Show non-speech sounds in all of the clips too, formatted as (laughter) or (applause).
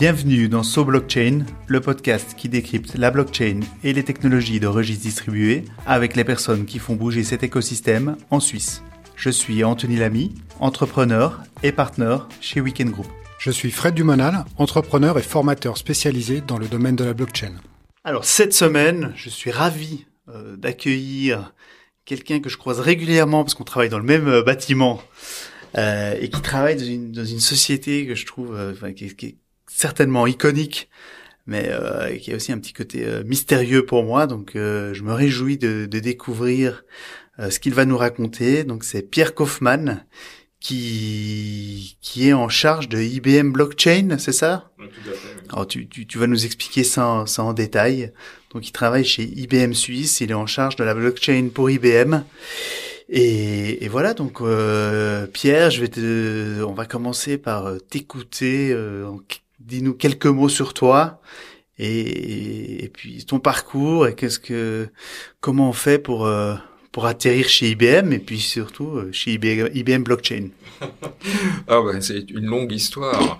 Bienvenue dans So Blockchain, le podcast qui décrypte la blockchain et les technologies de registres distribués avec les personnes qui font bouger cet écosystème en Suisse. Je suis Anthony Lamy, entrepreneur et partenaire chez Weekend Group. Je suis Fred Dumonal, entrepreneur et formateur spécialisé dans le domaine de la blockchain. Alors cette semaine, je suis ravi euh, d'accueillir quelqu'un que je croise régulièrement parce qu'on travaille dans le même euh, bâtiment euh, et qui travaille dans une, dans une société que je trouve qui, qui, certainement iconique, mais euh, qui a aussi un petit côté euh, mystérieux pour moi. Donc, euh, je me réjouis de, de découvrir euh, ce qu'il va nous raconter. Donc, c'est Pierre Kaufmann qui qui est en charge de IBM Blockchain, c'est ça? Tout à fait. Alors, tu, tu, tu, vas nous expliquer ça, ça en détail. Donc, il travaille chez IBM Suisse. Il est en charge de la blockchain pour IBM. Et, voilà, donc euh, Pierre, on va commencer par t'écouter euh, dis-nous quelques mots sur toi et, puis ton parcours et qu'est-ce que comment on fait pour euh, pour atterrir chez IBM et puis surtout euh, chez IBM, Blockchain. ah ben, c'est une longue histoire.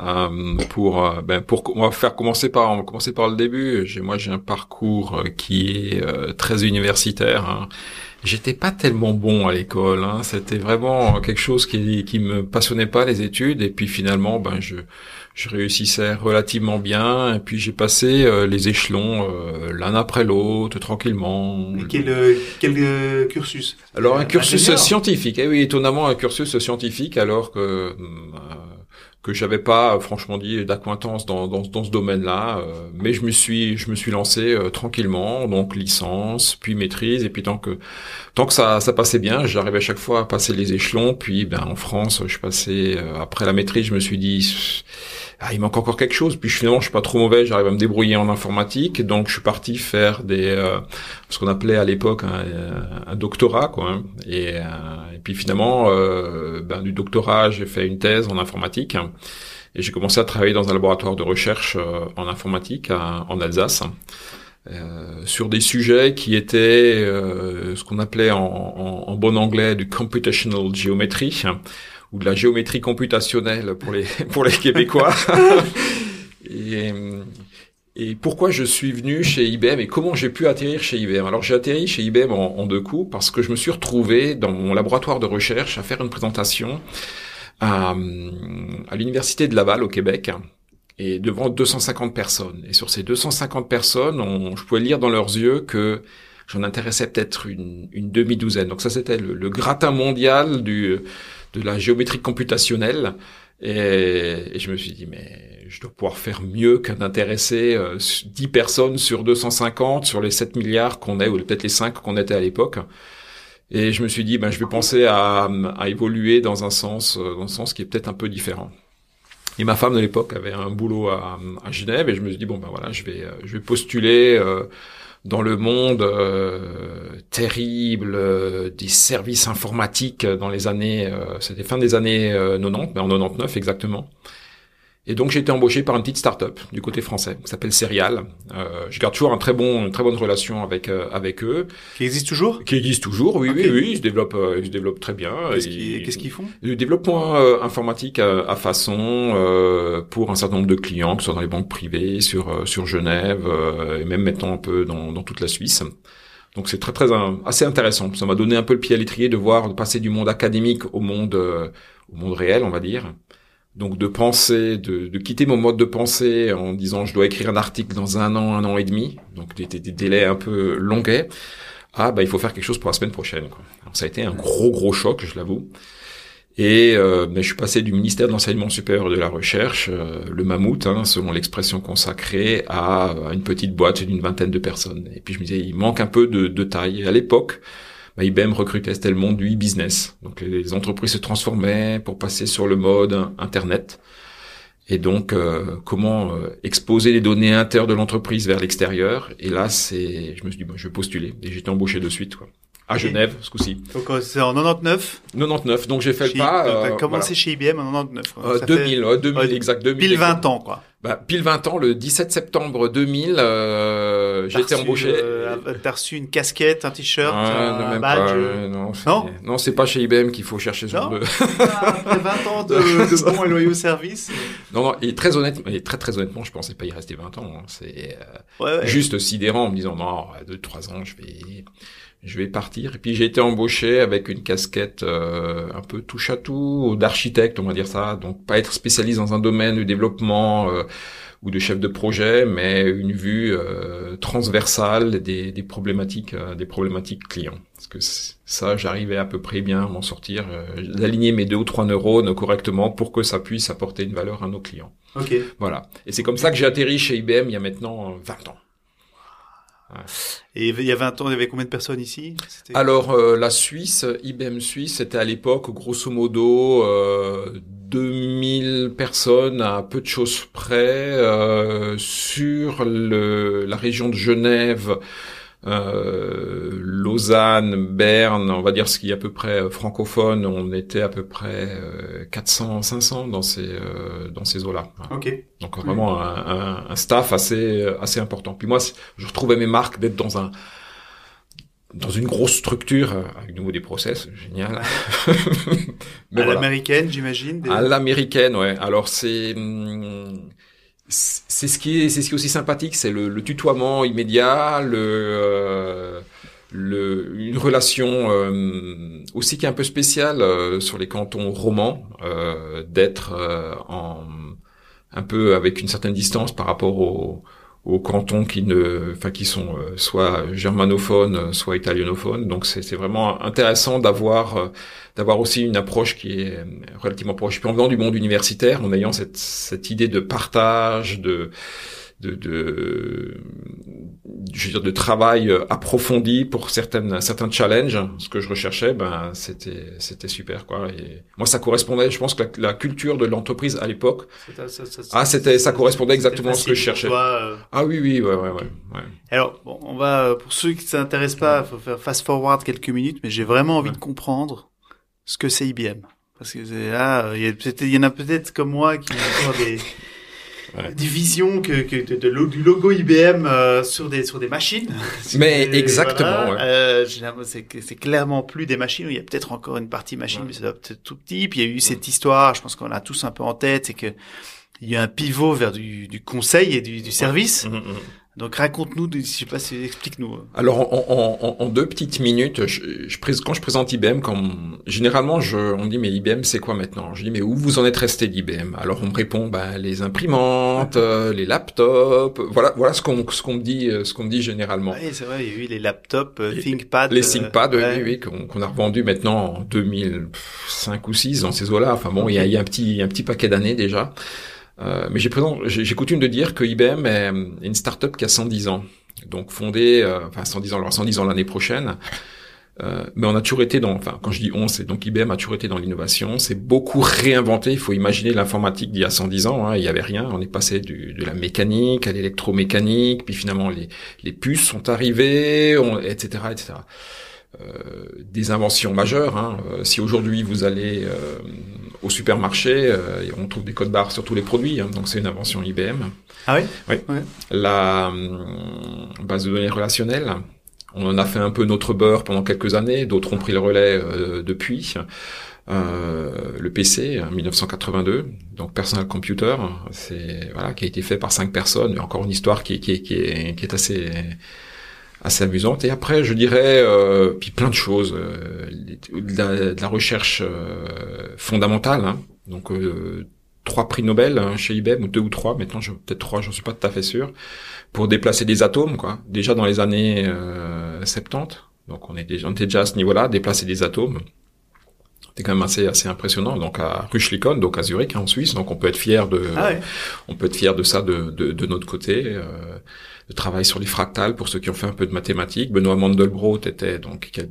Euh, pour euh, ben pour on va faire commencer par on va commencer par le début. Moi j'ai un parcours qui est très universitaire. Hein. J'étais pas tellement bon à l'école. Hein. C'était vraiment quelque chose qui qui me passionnait pas les études et puis finalement ben je je réussissais relativement bien et puis j'ai passé euh, les échelons euh, l'un après l'autre tranquillement. quel, euh, quel cursus? Alors un cursus scientifique. Eh oui, étonnamment un cursus scientifique alors que que j'avais pas franchement dit d'acquaintance dans, dans, dans ce domaine-là, mais je me suis je me suis lancé tranquillement, donc licence, puis maîtrise, et puis tant que tant que ça ça passait bien, j'arrivais chaque fois à passer les échelons, puis ben en France, je passais après la maîtrise, je me suis dit ah, il manque encore quelque chose. Puis finalement, je suis pas trop mauvais, j'arrive à me débrouiller en informatique, donc je suis parti faire des euh, ce qu'on appelait à l'époque un, un, doctorat, quoi. Hein. Et, euh, et, puis finalement, euh, ben, du doctorat, j'ai fait une thèse en informatique et j'ai commencé à travailler dans un laboratoire de recherche euh, en informatique en Alsace. Euh, sur des sujets qui étaient euh, ce qu'on appelait en, en, en, bon anglais du computational geometry, ou de la géométrie computationnelle pour les (laughs) pour les Québécois. (laughs) et, et pourquoi je suis venu chez IBM et comment j'ai pu atterrir chez IBM Alors j'ai atterri chez IBM en, en, deux coups parce que je me suis retrouvé dans mon laboratoire de recherche à faire une présentation à, à l'université de Laval au Québec et devant 250 personnes. Et sur ces 250 personnes, on, je pouvais lire dans leurs yeux que j'en intéressais peut-être une, une demi-douzaine. Donc ça c'était le, le gratin mondial du de la géométrie computationnelle. Et, je me suis dit, mais je dois pouvoir faire mieux qu'un d'intéresser 10 personnes sur 250, sur les 7 milliards qu'on est, ou peut-être les 5 qu'on était à l'époque. Et je me suis dit, ben, je vais penser à, à évoluer dans un sens, dans un sens qui est peut-être un peu différent. Et ma femme de l'époque avait un boulot à, à, Genève, et je me suis dit, bon, ben voilà, je vais, je vais postuler euh, dans le monde euh, terrible euh, des services informatiques dans les années, euh, c'était fin des années 90, mais en 99 exactement. Et donc j'ai été embauché par une petite start-up du côté français qui s'appelle Serial. Euh, je garde toujours un très bon, une très bonne relation avec avec eux. Qui existe toujours? Qui existe toujours, oui, oui, oui. Ils se développent, euh, ils se développent très bien. Qu'est-ce qu'ils font? Du développement euh, informatique à, à façon euh, pour un certain nombre de clients, que ce soit dans les banques privées, sur sur Genève et même maintenant un peu dans, dans toute la Suisse. Donc c'est très très assez intéressant. Ça m'a donné un peu le pied à l'étrier de voir de passer du monde académique au monde au monde réel, on va dire. Donc de penser, de, de, quitter mon mode de pensée en disant je dois écrire un article dans un an, un an et demi, donc des, des, délais un peu longuets, ah bah il faut faire quelque chose pour la semaine prochaine. Quoi. Ça a été un gros gros choc, je l'avoue. Et euh, mais je suis passé du ministère de l'enseignement supérieur et de la recherche, euh, le mammouth, hein, selon l'expression consacrée, à, une petite boîte d'une vingtaine de personnes. Et puis je me disais, il manque un peu de, de taille. À l'époque, bah, IBM recrutait, monde du e-business. Donc les entreprises se transformaient pour passer sur le mode Internet. Et donc, euh, comment euh, exposer les données internes de l'entreprise vers l'extérieur Et là, c'est, je me suis dit, bon, je vais postuler. Et j'étais embauché de suite, quoi. À Genève, ce coup-ci. Donc euh, c'est en 99 99, donc j'ai fait le pas. Euh, T'as commencé voilà. chez IBM en 99. Quoi. 2000, fait... 2000, exact, 2000. Pile 20 ans, quoi. Bah, pile 20 ans, le 17 septembre 2000, euh, j'ai été embauché. Euh, T'as reçu une casquette, un t-shirt, Ah, non, un badge. pas, euh, euh, non, c'est- Non? non, c'est pas chez IBM qu'il faut chercher ce Non? genre de. Après 20 ans de, (laughs) de bons et loyaux services. Non, non, et très honnêtement, et très très honnêtement, je pensais pas y rester 20 ans. hein. C'est euh, Ouais, ouais. juste sidérant en me disant non, à deux trois ans, je vais je vais partir. Et puis j'ai été embauché avec une casquette euh, un peu touche à tout d'architecte, on va dire ça. Donc pas être spécialiste dans un domaine du développement euh, ou de chef de projet, mais une vue euh, transversale des, des problématiques euh, des problématiques clients. Parce que ça, j'arrivais à peu près bien à m'en sortir, euh, d'aligner mes deux ou trois neurones correctement pour que ça puisse apporter une valeur à nos clients. Ok. Voilà. Et c'est comme ça que j'ai atterri chez IBM il y a maintenant euh, 20 ans. Et il y a 20 ans, il y avait combien de personnes ici? Alors euh, la Suisse, IBM Suisse, c'était à l'époque grosso modo euh, 2000 personnes à peu de choses près euh, sur le, la région de Genève. Euh, Lausanne, Berne, on va dire ce qui est à peu près euh, francophone, on était à peu près euh, 400, 500 dans ces euh, dans ces eaux-là. Ok. Donc vraiment un, un, un staff assez assez important. Puis moi, je retrouvais mes marques d'être dans un dans une grosse structure euh, avec nouveau des process, génial. (laughs) Mais à voilà. l'américaine, j'imagine. des- À l'américaine, ouais. Alors c'est hum, c'est ce qui est c'est ce qui est aussi sympathique, c'est le, le tutoiement immédiat, le euh, le une relation euh, aussi qui est un peu spéciale euh, sur les cantons romans, euh, d'être euh, en un peu avec une certaine distance par rapport aux aux cantons qui ne enfin qui sont euh, soit germanophones soit italianophones donc c'est c'est vraiment intéressant d'avoir euh, d'avoir aussi une approche qui est euh, relativement proche. Puis en venant du monde universitaire en ayant cette cette idée de partage de de, de je veux dire de travail approfondi pour certaines certains challenges ce que je recherchais ben c'était c'était super quoi et moi ça correspondait je pense que la, la culture de l'entreprise à l'époque ah c'était ça correspondait exactement à ce que je cherchais toi, euh. ah oui oui ouais ouais ouais, ouais. Alors, bon, on va, euh, pour ceux qui ne s'intéressent pas, faut faire fast forward quelques minutes, mais j'ai vraiment envie Ouais. de comprendre ce que c'est IBM. Parce que c'est là, il y, a peut-être- il y en a peut-être comme moi qui ont (laughs) des, Ouais. des visions que, que de, de du logo IBM euh, sur des sur des machines. (laughs) Mais exactement, voilà. ouais. Euh, c'est c'est clairement plus des machines. Il y a peut-être encore une partie machine, Ouais. mais peut-être tout petit. Puis il y a eu cette histoire, je pense qu'on l'a tous un peu en tête, c'est que il y a un pivot vers du, du conseil et du, du service. Mhm, mhm. Donc raconte-nous, je sais pas si explique-nous. Alors en, en, en, deux petites minutes, je, je, quand je présente IBM, quand généralement je, on me dit mais IBM c'est quoi maintenant? Je dis mais où vous en êtes resté d'IBM Alors on me répond ben les imprimantes, euh, les laptops, voilà voilà ce qu'on ce qu'on me dit euh, ce qu'on me dit généralement. Oui, c'est vrai, il y a eu les laptops, euh, ThinkPad. Les euh, ThinkPad, oui, ouais. oui, oui, qu'on qu'on a revendu maintenant en 2005 ou 6 dans ces eaux-là. Enfin bon, il y a, il y a un petit un petit paquet d'années déjà. Euh, mais j'ai coutume de dire que IBM est une start-up qui a 110 ans. Donc fondée, euh, enfin 110 ans, alors 110 ans l'année prochaine. Euh, mais on a toujours été dans, enfin quand je dis on, c'est donc IBM a toujours été dans l'innovation. C'est beaucoup réinventé. Il faut imaginer l'informatique d'il y a 110 ans. Hein, il y avait rien. On est passé du, de la mécanique à l'électromécanique, puis finalement les, les puces sont arrivées, on- etc., etc. Euh, des inventions majeures. Hein. Euh, si aujourd'hui vous allez euh, au supermarché, euh, on trouve des codes barres sur tous les produits. hein. donc c'est une invention IBM. Ah oui? Oui. Ouais. La hum, base de données relationnelle. On en a fait un peu notre beurre pendant quelques années. D'autres ont pris le relais euh, depuis. Euh, le PC, en 1982, donc personal computer, c'est voilà qui a été fait par cinq personnes. Encore une histoire qui, est- qui, est- qui est qui est assez assez amusante. Et après, je dirais, euh, puis plein de choses, euh, de, la, de la recherche euh, fondamentale. hein. Donc euh, trois prix Nobel hein, chez IBM ou deux ou trois. Maintenant, je- peut-être trois, j'en suis pas tout à fait sûr, pour déplacer des atomes, quoi. Déjà dans les années euh, 70. Donc on est déjà, on était déjà à ce niveau-là, déplacer des atomes. C'est quand même assez assez impressionnant. Donc à Ruchlikon, donc à Zurich, hein, en Suisse. Donc on peut être fier de Ah ouais. on peut être fier de ça de, de, de notre côté. Euh, le travail sur les fractales pour ceux qui ont fait un peu de mathématiques. Benoît Mandelbrot était donc qui a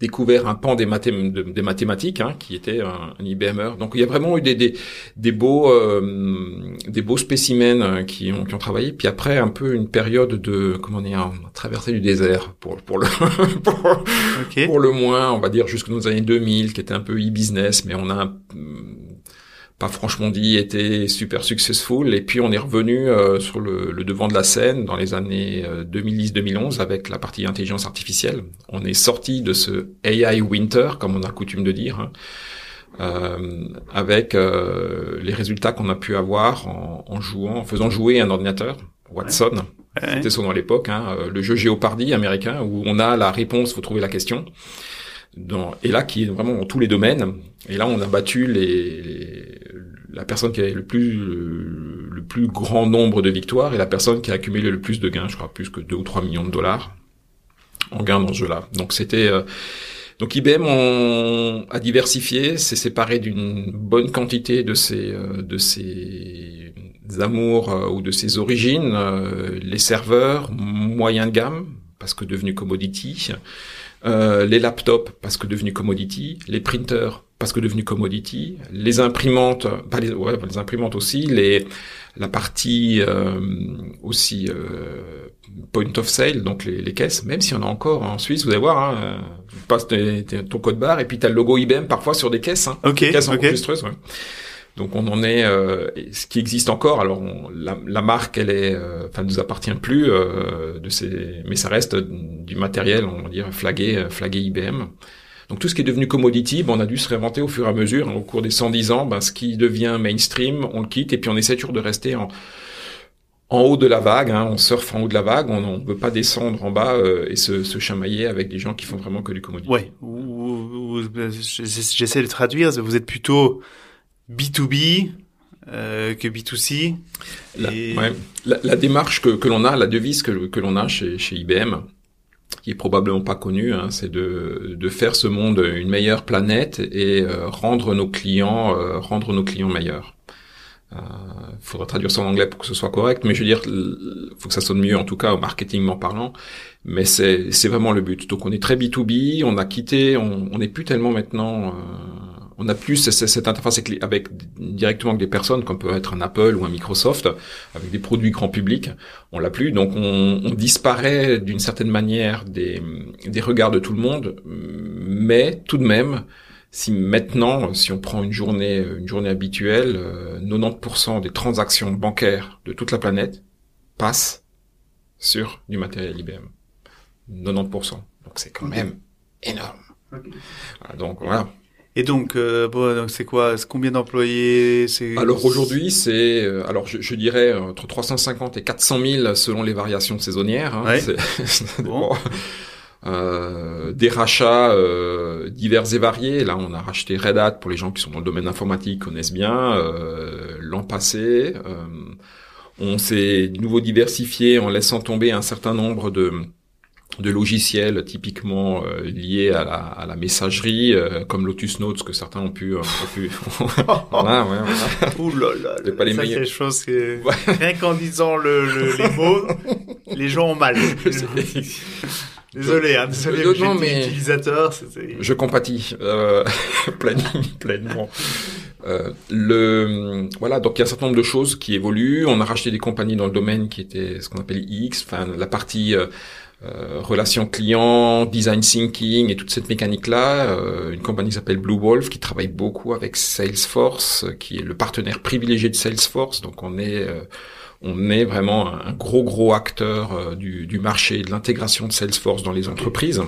découvert un pan des, mathém- de- des mathématiques, hein, qui était un, un IBMer. Donc il y a vraiment eu des, des, des beaux euh, des beaux spécimens euh, qui ont qui ont travaillé. Puis après un peu une période de comment dire traversée du désert pour pour le (laughs) pour, pour le moins, on va dire jusque dans les années 2000, qui était un peu e-business, mais on a pas franchement dit été super successful. Et puis on est revenu euh, sur le, le, devant de la scène dans les années 2010-2011 avec la partie intelligence artificielle. On est sorti de ce AI winter, comme on a coutume de dire. Hein. Euh, avec euh, les résultats qu'on a pu avoir en, en, jouant, en faisant jouer un ordinateur, Watson. C'était son nom à l'époque, hein, le jeu Jeopardy américain où on a la réponse, faut trouver la question dans, et là qui est vraiment dans tous les domaines. Et là, on a battu les, la personne qui a le plus le plus grand nombre de victoires et la personne qui a accumulé le plus de gains, je crois plus que 2 ou 3 millions de dollars en gains dans ce jeu-là. Donc c'était euh, donc IBM a diversifié, s'est séparé d'une bonne quantité de ses euh, de ses amours euh, ou de ses origines, les serveurs moyen de gamme parce que devenu commodity, euh, les laptops parce que devenus commodity, les printers parce que devenus commodity, les imprimantes, pas les, ouais, les imprimantes aussi, les la partie euh, aussi euh, point of sale, donc les, les, caisses, même si on a encore en Suisse, vous allez voir, hein, tu passes ton code barre et puis tu as le logo IBM parfois sur des caisses, hein, okay, caisses okay. Ouais. Donc on en est, euh, ce qui existe encore. Alors la, la, marque, elle est, euh, enfin, nous appartient plus euh, de ces, mais ça reste du matériel, on va dire flagué, euh, flagué IBM. Donc tout ce qui est devenu commodity, ben, on a dû se réinventer au fur et à mesure. Hein, au cours des 110 ans, ben, ce qui devient mainstream, on le quitte et puis on essaie toujours de rester en, en haut de la vague. Hein, on surfe en haut de la vague. On ne veut pas descendre en bas euh, et se, se, chamailler avec des gens qui font vraiment que du commodity. Ouais. J'essaie de traduire. Vous êtes plutôt B2B euh, que B2C. La, ouais. la, la démarche que, que l'on a, la devise que, que l'on a chez, chez IBM, qui est probablement pas connue, hein, c'est de, de faire ce monde une meilleure planète et euh, rendre nos clients euh, rendre nos clients meilleurs. Il euh, faudra traduire ça en anglais pour que ce soit correct, mais je veux dire, faut que ça sonne mieux en tout cas au marketingment parlant. Mais c'est c'est vraiment le but. Donc on est très B2B, on a quitté, on n'est plus tellement maintenant euh, on a plus cette interface avec, directement avec des personnes comme peut être un Apple ou un Microsoft avec des produits grand public on l'a plus donc on, on disparaît d'une certaine manière des, des regards de tout le monde mais tout de même si maintenant, si on prend une journée, une journée habituelle, 90% des transactions bancaires de toute la planète passent sur du matériel IBM. 90%. Donc c'est quand même énorme. Okay. Donc voilà. Et donc, euh, bon, c'est quoi Combien d'employés Alors aujourd'hui, c'est euh, alors je, je, dirais entre 350 et 400 000 selon les variations saisonnières. Hein, ouais. (laughs) bon. euh, des rachats euh, divers et variés. Là, on a racheté Red Hat pour les gens qui sont dans le domaine informatique connaissent bien. Euh, L'an passé, on s'est de nouveau diversifié en laissant tomber un certain nombre de de logiciels typiquement euh, liés à la, à la messagerie, euh, comme Lotus Notes que certains ont pu. Euh, ont pu... (laughs) (laughs) voilà, ouais, voilà. Ouh là là, c'est pas les ça meilleurs. c'est que rien qu'en disant le, le, les mots, les gens ont mal. (laughs) Désolé, hein, désolé, non, non, mais utilisateur. Je compatis euh, pleinement. pleinement. Euh, le voilà donc il y a un certain nombre de choses qui évoluent. On a racheté des compagnies dans le domaine qui étaient ce qu'on appelle X, enfin la partie euh, euh, relation client, design thinking et toute cette mécanique-là. Euh, une compagnie qui s'appelle Blue Wolf qui travaille beaucoup avec Salesforce, qui est le partenaire privilégié de Salesforce. Donc on est euh, on est vraiment un gros gros acteur du, du marché de l'intégration de Salesforce dans les entreprises.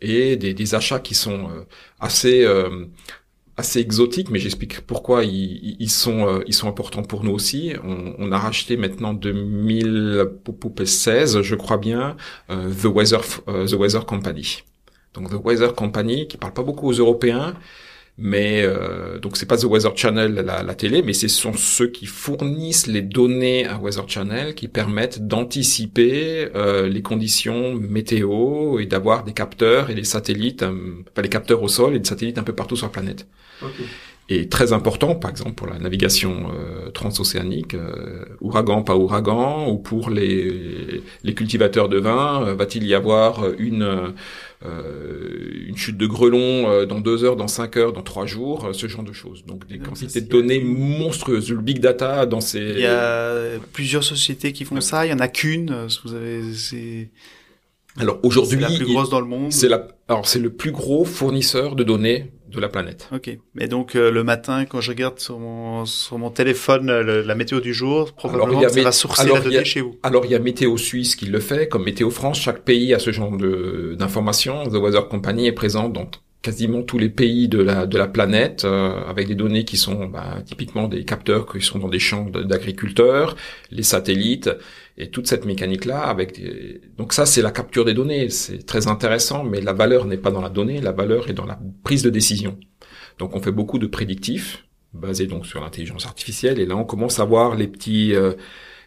et des, des, achats qui sont assez assez exotiques, mais j'explique pourquoi ils, sont euh, ils sont importants pour nous aussi. On, on a racheté maintenant 2016, je crois bien, euh, The Weather euh, The Weather Company. Donc The Weather Company, qui parle pas beaucoup aux Européens, mais euh, donc c'est pas The Weather Channel la, télé, mais ce sont ceux qui fournissent les données à Weather Channel qui permettent d'anticiper euh, les conditions météo et d'avoir des capteurs et des satellites, euh, enfin les capteurs au sol et des satellites un peu partout sur la planète. Okay. Et très important, par exemple pour la navigation euh, transocéanique, euh, ouragan pas ouragan, ou pour les, les cultivateurs de vin, euh, va-t-il y avoir une euh, une chute de grelon euh, dans deux heures, dans cinq heures, dans trois jours, ce genre de choses. Donc des quantités de données monstrueuses. Le big data dans ces. Il y a plusieurs sociétés qui font ouais. ça. Il y en a qu'une. Vous avez. Alors aujourd'hui, c'est la plus grosse dans le monde. C'est la. Alors c'est le plus gros fournisseur de données de la planète. Ok. Mais donc euh, le matin, quand je regarde sur mon sur mon téléphone euh, la météo du jour, probablement ça va sourcer la donnée chez vous. Alors il y a Météo Suisse qui le fait, comme Météo France. Chaque pays a ce genre de d'informations. The Weather Company est présente dans quasiment tous les pays de la de la planète euh, avec des données qui sont bah, typiquement des capteurs qui sont dans des champs d'agriculteurs, les satellites et toute cette mécanique là avec donc ça c'est la capture des données, c'est très intéressant mais la valeur n'est pas dans la donnée, la valeur est dans la prise de décision. Donc on fait beaucoup de prédictifs basés donc sur l'intelligence artificielle et là on commence à voir les petits euh,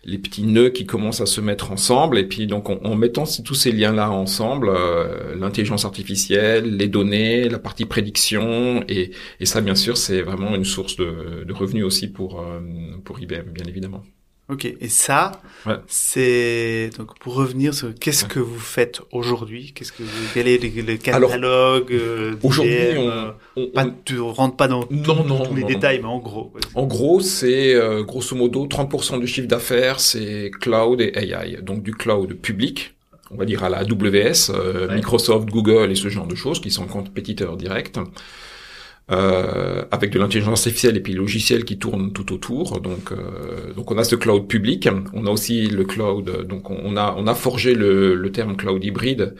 les petits nœuds qui commencent à se mettre ensemble et puis donc en, mettant tous ces liens là ensemble euh, l'intelligence artificielle les données la partie prédiction et, et ça bien sûr c'est vraiment une source de, de revenus aussi pour euh, pour IBM bien évidemment Ok, et ça, c'est donc pour revenir sur qu'est-ce que vous faites aujourd'hui, qu'est-ce que vous, quel est le, catalogue euh, Aujourd'hui, on, on, pas, tu rentres pas dans non, non, tous les détails, mais en gros. En gros, c'est euh, grosso modo 30% du chiffre d'affaires, c'est cloud et AI, donc du cloud public, on va dire à la AWS, euh, Microsoft, Google et ce genre de choses qui sont compétiteurs directs euh, avec de l'intelligence artificielle et puis logiciels qui tournent tout autour. Donc, euh, donc on a ce cloud public, on a aussi le cloud. Donc on a on a forgé le, le terme cloud hybride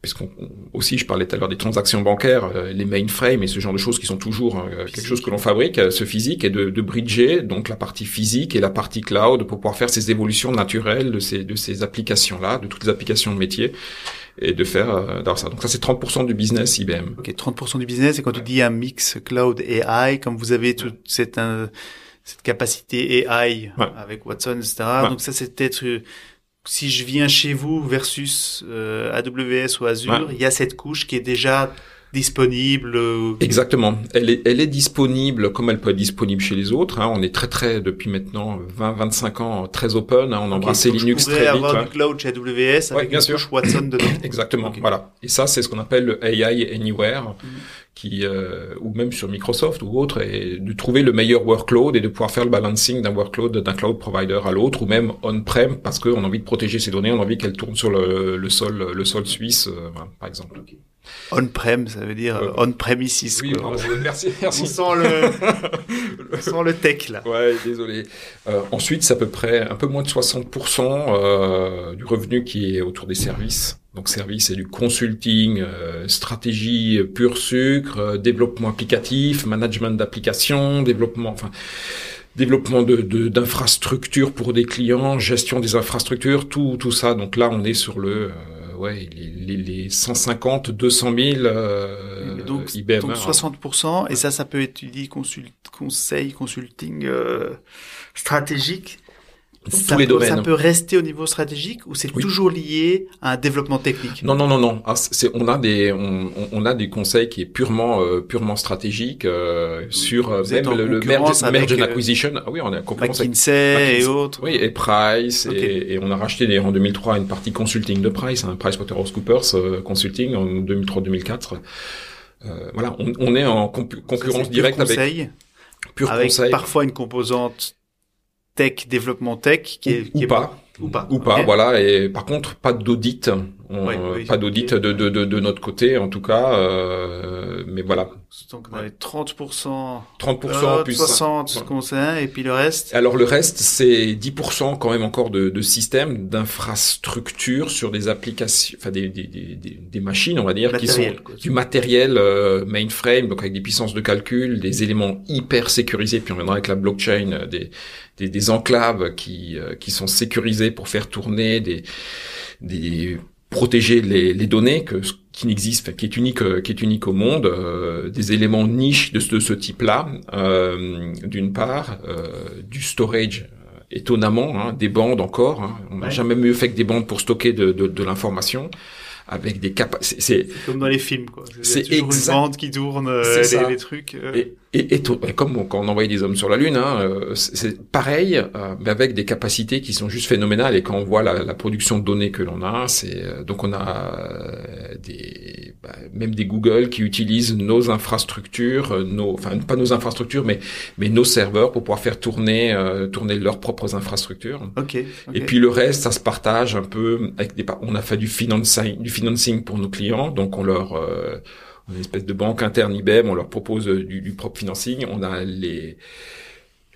puisqu'on aussi je parlais tout à l'heure des transactions bancaires, euh, les mainframes et ce genre de choses qui sont toujours euh, quelque chose que l'on fabrique, euh, ce physique et de, de, bridger donc la partie physique et la partie cloud pour pouvoir faire ces évolutions naturelles de ces de ces applications là, de toutes les applications de métier et de faire euh, ça. Donc ça c'est 30% du business IBM. Ok, 30% du business et quand tu dis un mix cloud AI, comme vous avez toute cette cette capacité AI avec Watson, etc. Donc ça c'est peut-être si je viens chez vous versus euh, AWS ou Azure, il y a cette couche qui est déjà disponible. Euh, Exactement. Elle est, elle est disponible comme elle peut être disponible chez les autres. Hein. On est très très depuis maintenant 20-25 ans très open. Hein. On embrasse Linux très vite. avoir du cloud chez AWS avec bien une sûr. Watson dedans. (coughs) Exactement. Voilà. Et ça, c'est ce qu'on appelle le AI Anywhere. Mm. Qui, euh, ou même sur Microsoft ou autre, et de trouver le meilleur workload et de pouvoir faire le balancing d'un workload d'un cloud provider à l'autre, ou même on-prem, parce qu'on a envie de protéger ces données, on a envie qu'elles tournent sur le, le sol, le sol suisse, euh, par exemple. On-prem, ça veut dire euh, on-premises. Oui, merci, merci. On sent le, (laughs) on sent le tech là. Ouais, désolé. Euh, ensuite, c'est à peu près un peu moins de 60% euh, du revenu qui est autour des services. Donc, service, c'est du consulting, euh, stratégie pur sucre, euh, développement applicatif, management d'applications, développement, enfin, développement de d'infrastructures pour des clients, gestion des infrastructures, tout tout ça. Donc là, on est sur le ouais, les, les, 150, 200 000 euh, donc, IBM. Donc 60%, et ça, ça peut être dit conseil, consulting euh, stratégique tous les domaines. Ça peut rester au niveau stratégique ou c'est toujours lié à un développement technique? Non, non, non, non. Ah, c'est, on a des, on, on, a des conseils qui est purement, euh, purement stratégique euh, sur euh, même le, le merge, merge and acquisition. Ah oui, on est concurrence McKinsey et autres. Oui, et Price et, et, on a racheté en 2003 une partie consulting de Price, hein, PricewaterhouseCoopers Consulting en 2003-2004. voilà, on, on, est en concurrence directe avec. Pur avec conseil. parfois une composante tech, développement tech, qui est, ou, qui pas. Ou pas. Ou pas, voilà. Et par contre, pas d'audit. Pas d'audit de, de, de, de, notre côté, en tout cas. Euh, mais voilà. Donc on avait 30%. 30% plus 60 conseils et puis le reste. Alors le reste, c'est 10% quand même encore de, de systèmes, d'infrastructures sur des applications, enfin des, des, des, des, machines, on va dire, qui sont du matériel euh, mainframe, donc avec des puissances de calcul, des éléments hyper sécurisés. Puis on viendra avec la blockchain, euh, des des, des enclaves qui, euh, qui sont sécurisées pour faire tourner des, des protéger les, les données que qui n'existe, qui est unique, euh, qui est unique au monde, euh, des éléments niches de ce, de ce type-là, euh, d'une part, du storage étonnamment, hein, des bandes encore. Hein. On n'a jamais mieux fait que des bandes pour stocker de, de, de l'information avec des capacités. C'est comme dans les films, quoi. C'est toujours une bande qui tourne euh, les, les, trucs. Euh. Et, et, et comme quand on envoyait des hommes sur la lune, hein, euh, c'est pareil, euh, mais avec des capacités qui sont juste phénoménales. Et quand on voit la, la production de données que l'on a, c'est donc on a des bah, même des Google qui utilisent nos infrastructures, nos, enfin pas nos infrastructures, mais mais nos serveurs pour pouvoir faire tourner tourner leurs propres infrastructures. Okay, Et puis le reste, ça se partage un peu avec des. On a fait du financing, du financing pour nos clients, donc on leur une espèce de banque interne IBM, on leur propose du, du propre financing, on a les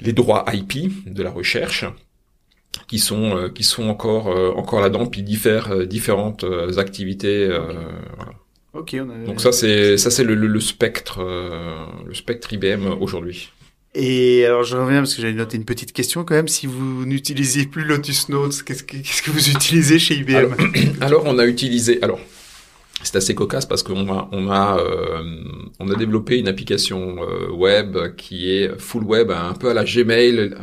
les droits IP de la recherche qui sont euh, qui sont encore euh, encore là-dedans puis diffèrent euh, différentes activités voilà. Ok. On a... Donc ça c'est ça c'est le, le, le, spectre le spectre IBM aujourd'hui. Et alors je reviens parce que j'avais noté une petite question quand même. Si vous n'utilisez plus Lotus Notes, qu'est-ce que, qu'est-ce que vous utilisez chez IBM alors, (clears throat) alors, on a utilisé. Alors c'est assez cocasse parce qu'on a on a euh, on a développé une application euh, web qui est full web, un peu à la Gmail, euh,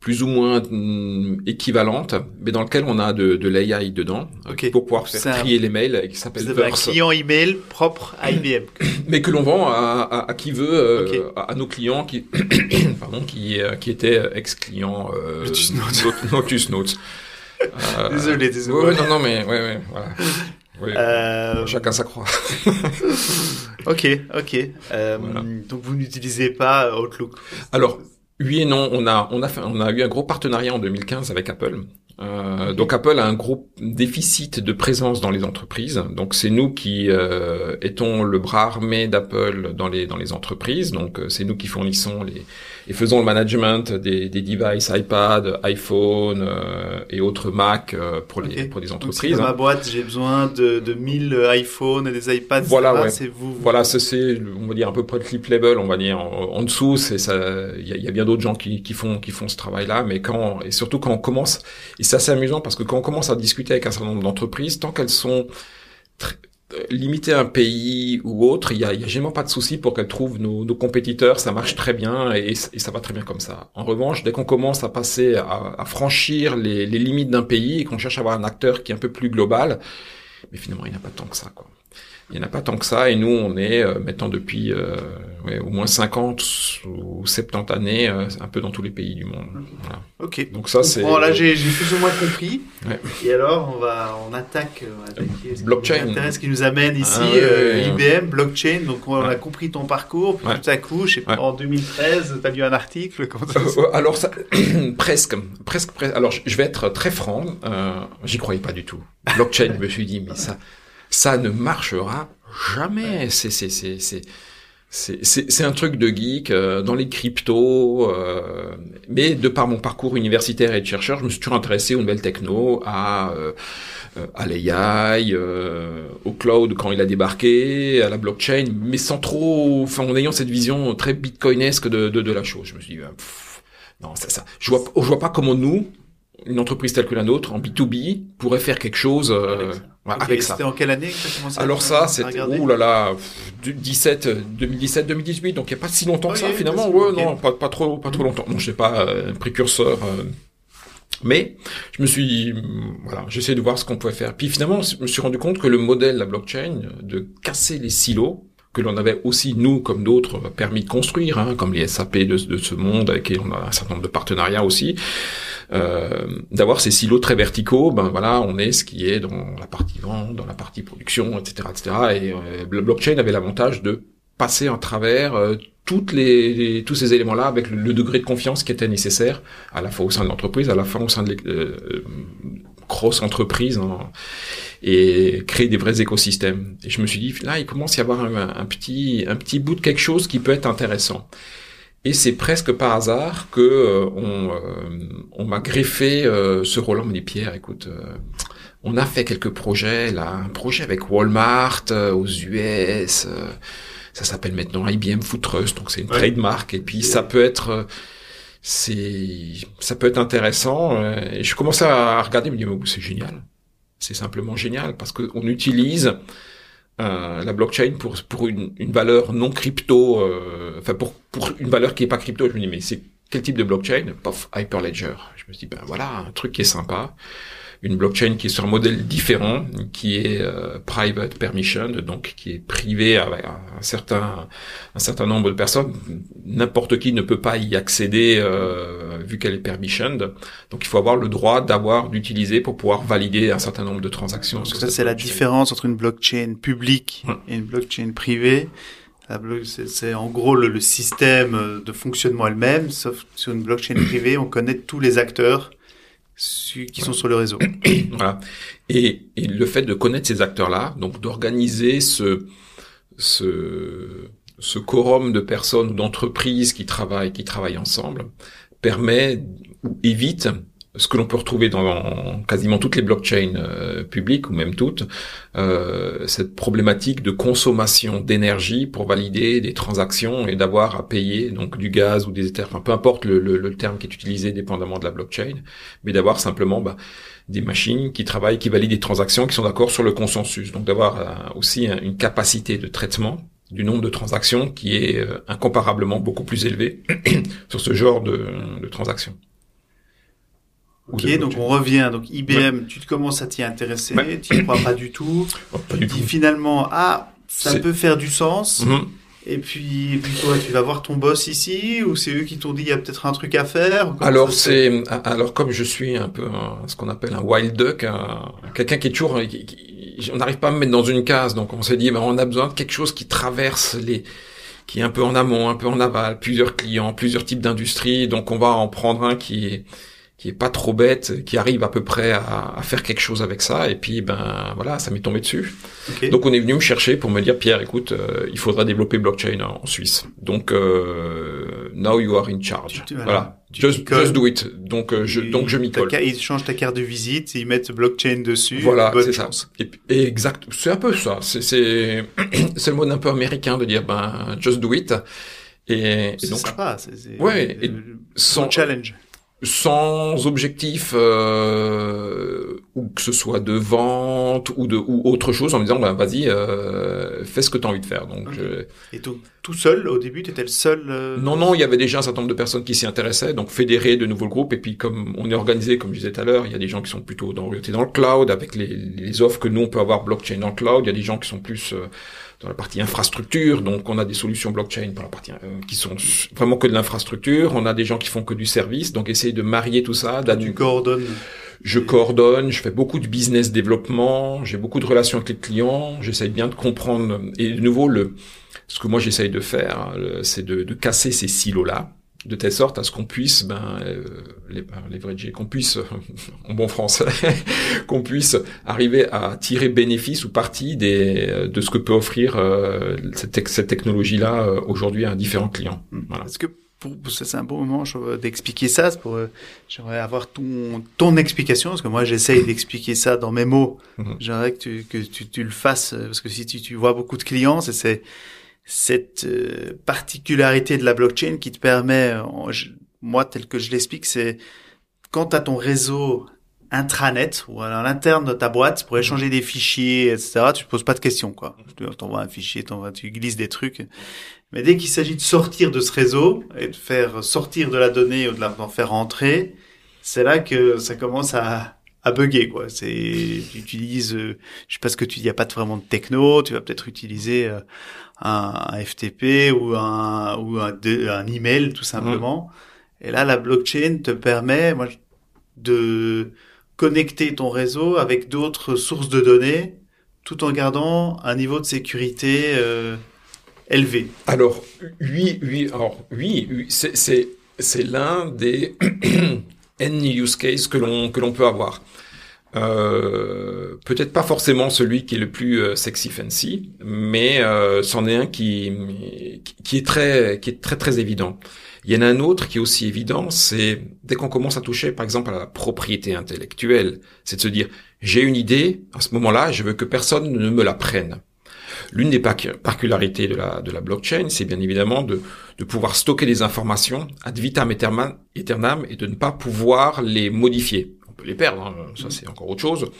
plus ou moins mm, équivalente, mais dans lequel on a de, de l'AI dedans okay. pour pouvoir faire trier les mails qui s'appelle un client email propre à IBM, (coughs) mais que l'on vend à, à, à, qui veut, okay. à, à, nos clients qui (coughs) pardon qui qui étaient ex clients euh, Lotus Notes. Lotus Notes. (laughs) Euh, désolé, désolé. Ouais, non, non, mais ouais, ouais, voilà. (laughs) Oui, euh... Chacun sa croix. (laughs) ok, ok. Euh, voilà. Donc vous n'utilisez pas Outlook Alors oui et non. On a on a fait, on a eu un gros partenariat en 2015 avec Apple. Euh, donc Apple a un gros déficit de présence dans les entreprises. Donc c'est nous qui euh, étons le bras armé d'Apple dans les dans les entreprises. Donc euh, c'est nous qui fournissons les et faisons le management des, des devices iPad, iPhone euh, et autres Mac euh, pour les okay. pour Donc, entreprises. si dans hein. ma boîte j'ai besoin de, de 1000 iPhones et des iPads. Voilà, ouais. C'est vous. Voilà, c'est on va dire un peu près le clip level, on va dire en, en dessous. C'est ça. Il y a, y a, bien d'autres gens qui, qui font qui font ce travail-là, mais quand et surtout quand on commence et c'est assez amusant parce que quand on commence à discuter avec un certain nombre d'entreprises, tant qu'elles sont limitées à un pays ou autre, il y a, y a généralement pas de souci pour qu'elles trouvent nos, nos, compétiteurs, ça marche très bien et, ça va très bien comme ça. En revanche, dès qu'on commence à passer, à, à franchir les, les limites d'un pays et qu'on cherche à avoir un acteur qui est un peu plus global, mais finalement il n'y a pas tant que ça, quoi. Il n'y en a pas tant que ça, et nous, on est euh, depuis euh, ouais, au moins 50 ou 70 années, euh, un peu dans tous les pays du monde. Voilà. Ok. Donc ça, c'est. Bon, là, j'ai plus ou moins compris. Ouais. Et alors, on va, on attaque, on ce blockchain. Qui nous ce qui nous amène ici, ah, ouais, IBM, blockchain. Donc, on a compris ton parcours. Puis tout à coup, je sais pas, en 2013, tu as lu un article. Ça euh, alors, ça, (clears throat) presque, presque, presque. Alors, je vais être très franc. Euh, J'y croyais pas du tout. Blockchain, je me suis dit, mais ça ça ne marchera jamais. C'est c'est c'est c'est un truc de geek euh, dans les cryptos. Euh, mais de par mon parcours universitaire et de chercheur, je me suis toujours intéressé aux nouvelles techno, à euh, à l'AI, euh, au cloud quand il a débarqué, à la blockchain, mais sans trop, en ayant cette vision très bitcoinesque de de, de la chose. Je me suis dit, pff, non ça ça, je vois je vois pas comment nous une entreprise telle que la nôtre en B2B pourrait faire quelque chose euh, avec, ça. C'était en quelle année exactement ça Alors ça, c'était ouh là là, 17, 2017, 2018, donc il n'y a pas si longtemps que ça finalement. Ouais, okay. non, pas, pas trop, pas trop longtemps. Non, je sais pas, euh, précurseur. Euh, mais je me suis, voilà, j'essaie de voir ce qu'on pouvait faire. Puis finalement, je me suis rendu compte que le modèle, la blockchain, de casser les silos, que l'on avait aussi, nous, comme d'autres, permis de construire, hein, comme les SAP de, de, ce monde, avec qui on a un certain nombre de partenariats aussi, euh, d'avoir ces silos très verticaux, ben voilà, on est ce qui est dans la partie vente, dans la partie production, etc., etc. Et euh, le blockchain avait l'avantage de passer en travers euh, toutes les, tous ces éléments-là avec le, degré de confiance qui était nécessaire, à la fois au sein de l'entreprise, à la fois au sein de euh, grosse entreprise hein, et créer des vrais écosystèmes. Et je me suis dit là, il commence à y avoir un, petit un petit bout de quelque chose qui peut être intéressant. Et c'est presque par hasard que euh, on, euh, on m'a greffé euh, ce rôle. On dit Pierre, écoute, on a fait quelques projets là, un projet avec Walmart aux US. ça s'appelle maintenant IBM Food Trust, donc c'est une ouais. trademark. Et puis ça peut être c'est ça peut être intéressant. Et je commençais à regarder, me dire c'est génial, c'est simplement génial parce que on utilise la blockchain pour pour une, une valeur non crypto, euh, enfin pour pour une valeur qui est pas crypto. Je me dis mais c'est quel type de blockchain? Pof, Hyperledger. Je me dit ben voilà un truc qui est sympa une blockchain qui est sur un modèle différent, qui est euh, private permissioned, donc qui est privé avec un certain un certain nombre de personnes. N'importe qui ne peut pas y accéder euh, vu qu'elle est permissioned. Donc il faut avoir le droit d'avoir d'utiliser pour pouvoir valider un certain nombre de transactions. Donc ça c'est la différence entre une blockchain publique hum. et une blockchain privée. C'est en gros le, le, système de fonctionnement elle-même, sauf sur une blockchain privée, on connaît tous les acteurs qui sont sur le réseau. (clears throat) voilà. Et, et, le fait de connaître ces acteurs-là, donc d'organiser ce ce, ce quorum de personnes ou d'entreprises qui travaillent, qui travaillent ensemble, permet ou évite ce que l'on peut retrouver dans quasiment toutes les blockchains euh, publiques ou même toutes, euh, cette problématique de consommation d'énergie pour valider des transactions et d'avoir à payer donc du gaz ou des éthers, enfin peu importe le, terme qui est utilisé dépendamment de la blockchain, mais d'avoir simplement bah, des machines qui travaillent, qui valident des transactions, qui sont d'accord sur le consensus, donc d'avoir euh, aussi une capacité de traitement du nombre de transactions qui est incomparablement beaucoup plus élevé (clears throat) sur ce genre de transactions. Ok, donc on revient. Donc IBM, tu te commences à t'y intéresser, tu n'y crois pas du tout. (coughs) Oh, tu dis finalement, ah, ça peut faire du sens. Mhm. Et puis, puis toi, tu vas voir ton boss ici, ou c'est eux qui t'ont dit il y a peut-être un truc à faire Alors c'est, alors comme je suis un peu ce qu'on appelle un wild duck, quelqu'un qui est toujours, on n'arrive pas à me mettre dans une case, donc on s'est dit, ben, on a besoin de quelque chose qui traverse les, qui est un peu en amont, un peu en aval, plusieurs clients, plusieurs types d'industries, donc on va en prendre un qui est qui est pas trop bête, qui arrive à peu près à, à, faire quelque chose avec ça. Et puis, ben voilà, ça m'est tombé dessus. Donc, on est venu me chercher pour me dire, Pierre, écoute, euh, il faudra développer blockchain en Suisse. Donc, euh, now you are in charge. voilà. Just, just, do it. Donc, euh, je, donc je m'y colle. Ils changent ta carte de visite, ils mettent blockchain dessus. Voilà, c'est ça. Et, exact. C'est un peu ça. C'est, c'est, (clears throat) c'est le mode un peu américain de dire, ben, just do it. Et, et donc, sympa, c'est, ouais, et sans challenge sans objectif euh, ou que ce soit de vente ou de ou autre chose en me disant bah, vas-y euh, fais ce que tu as envie de faire. Donc et tout, tout seul au début tu étais le seul euh, non non il y avait déjà un certain nombre de personnes qui s'y intéressaient donc fédérer de nouveaux groupes et puis comme on est organisé comme je disais tout à l'heure il y a des gens qui sont plutôt dans, dans le cloud avec les, les offres que nous on peut avoir blockchain dans le cloud il y a des gens qui sont plus euh, dans la partie infrastructure, donc on a des solutions blockchain pour la partie euh, qui sont vraiment que de l'infrastructure. On a des gens qui font que du service, donc essayer de marier tout ça. Tu coordonnes. Je coordonne, je fais beaucoup de business développement, j'ai beaucoup de relations avec les clients, j'essaye bien de comprendre. Et de nouveau, le, ce que moi j'essaye de faire, c'est de, de casser ces silos-là de telle sorte à ce qu'on puisse, ben, euh, les, leverager, qu'on puisse, (laughs) en bon français, (laughs) qu'on puisse arriver à tirer bénéfice ou partie des, euh, de ce que peut offrir euh, cette, cette technologie-là euh, aujourd'hui à différents clients. Hmm. Voilà. Est-ce que pour, c'est un bon moment d'expliquer ça, pour, j'aimerais avoir ton, ton explication, parce que moi j'essaye d'expliquer ça dans mes mots. Hmm. J'aimerais que tu, que tu, tu, le fasses, parce que si tu, tu vois beaucoup de clients, c'est cette euh, particularité de la blockchain qui te permet, moi tel que je l'explique, c'est quand tu as ton réseau intranet ou à l'interne de ta boîte pour échanger des fichiers, etc., tu te poses pas de questions. quoi. Tu envoies un fichier, tu glisses des trucs. Mais dès qu'il s'agit de sortir de ce réseau et de faire sortir de la donnée ou de l'en faire rentrer, c'est là que ça commence à, à bugger quoi. C'est tu utilises, euh, je sais pas ce que tu dis, y a pas vraiment de techno, tu vas peut-être utiliser euh, un, FTP ou un ou un, un email tout simplement. Et là, la blockchain te permet, moi, de connecter ton réseau avec d'autres sources de données, tout en gardant un niveau de sécurité euh, Alors oui, oui, alors oui, c'est c'est l'un des (clears throat) N use case que l'on que l'on peut avoir. Euh, peut-être pas forcément celui qui est le plus euh, sexy fancy, mais euh, c'en est un qui qui est très qui est très très évident. Il y en a un autre qui est aussi évident, c'est dès qu'on commence à toucher par exemple à la propriété intellectuelle, c'est de se dire j'ai une idée, à ce moment-là, je veux que personne ne me la prenne. L'une des particularités de la, de la blockchain, c'est bien évidemment de, de pouvoir stocker des informations ad vitam aeternam et de ne pas pouvoir les modifier les perdre, hein. ça c'est encore autre chose,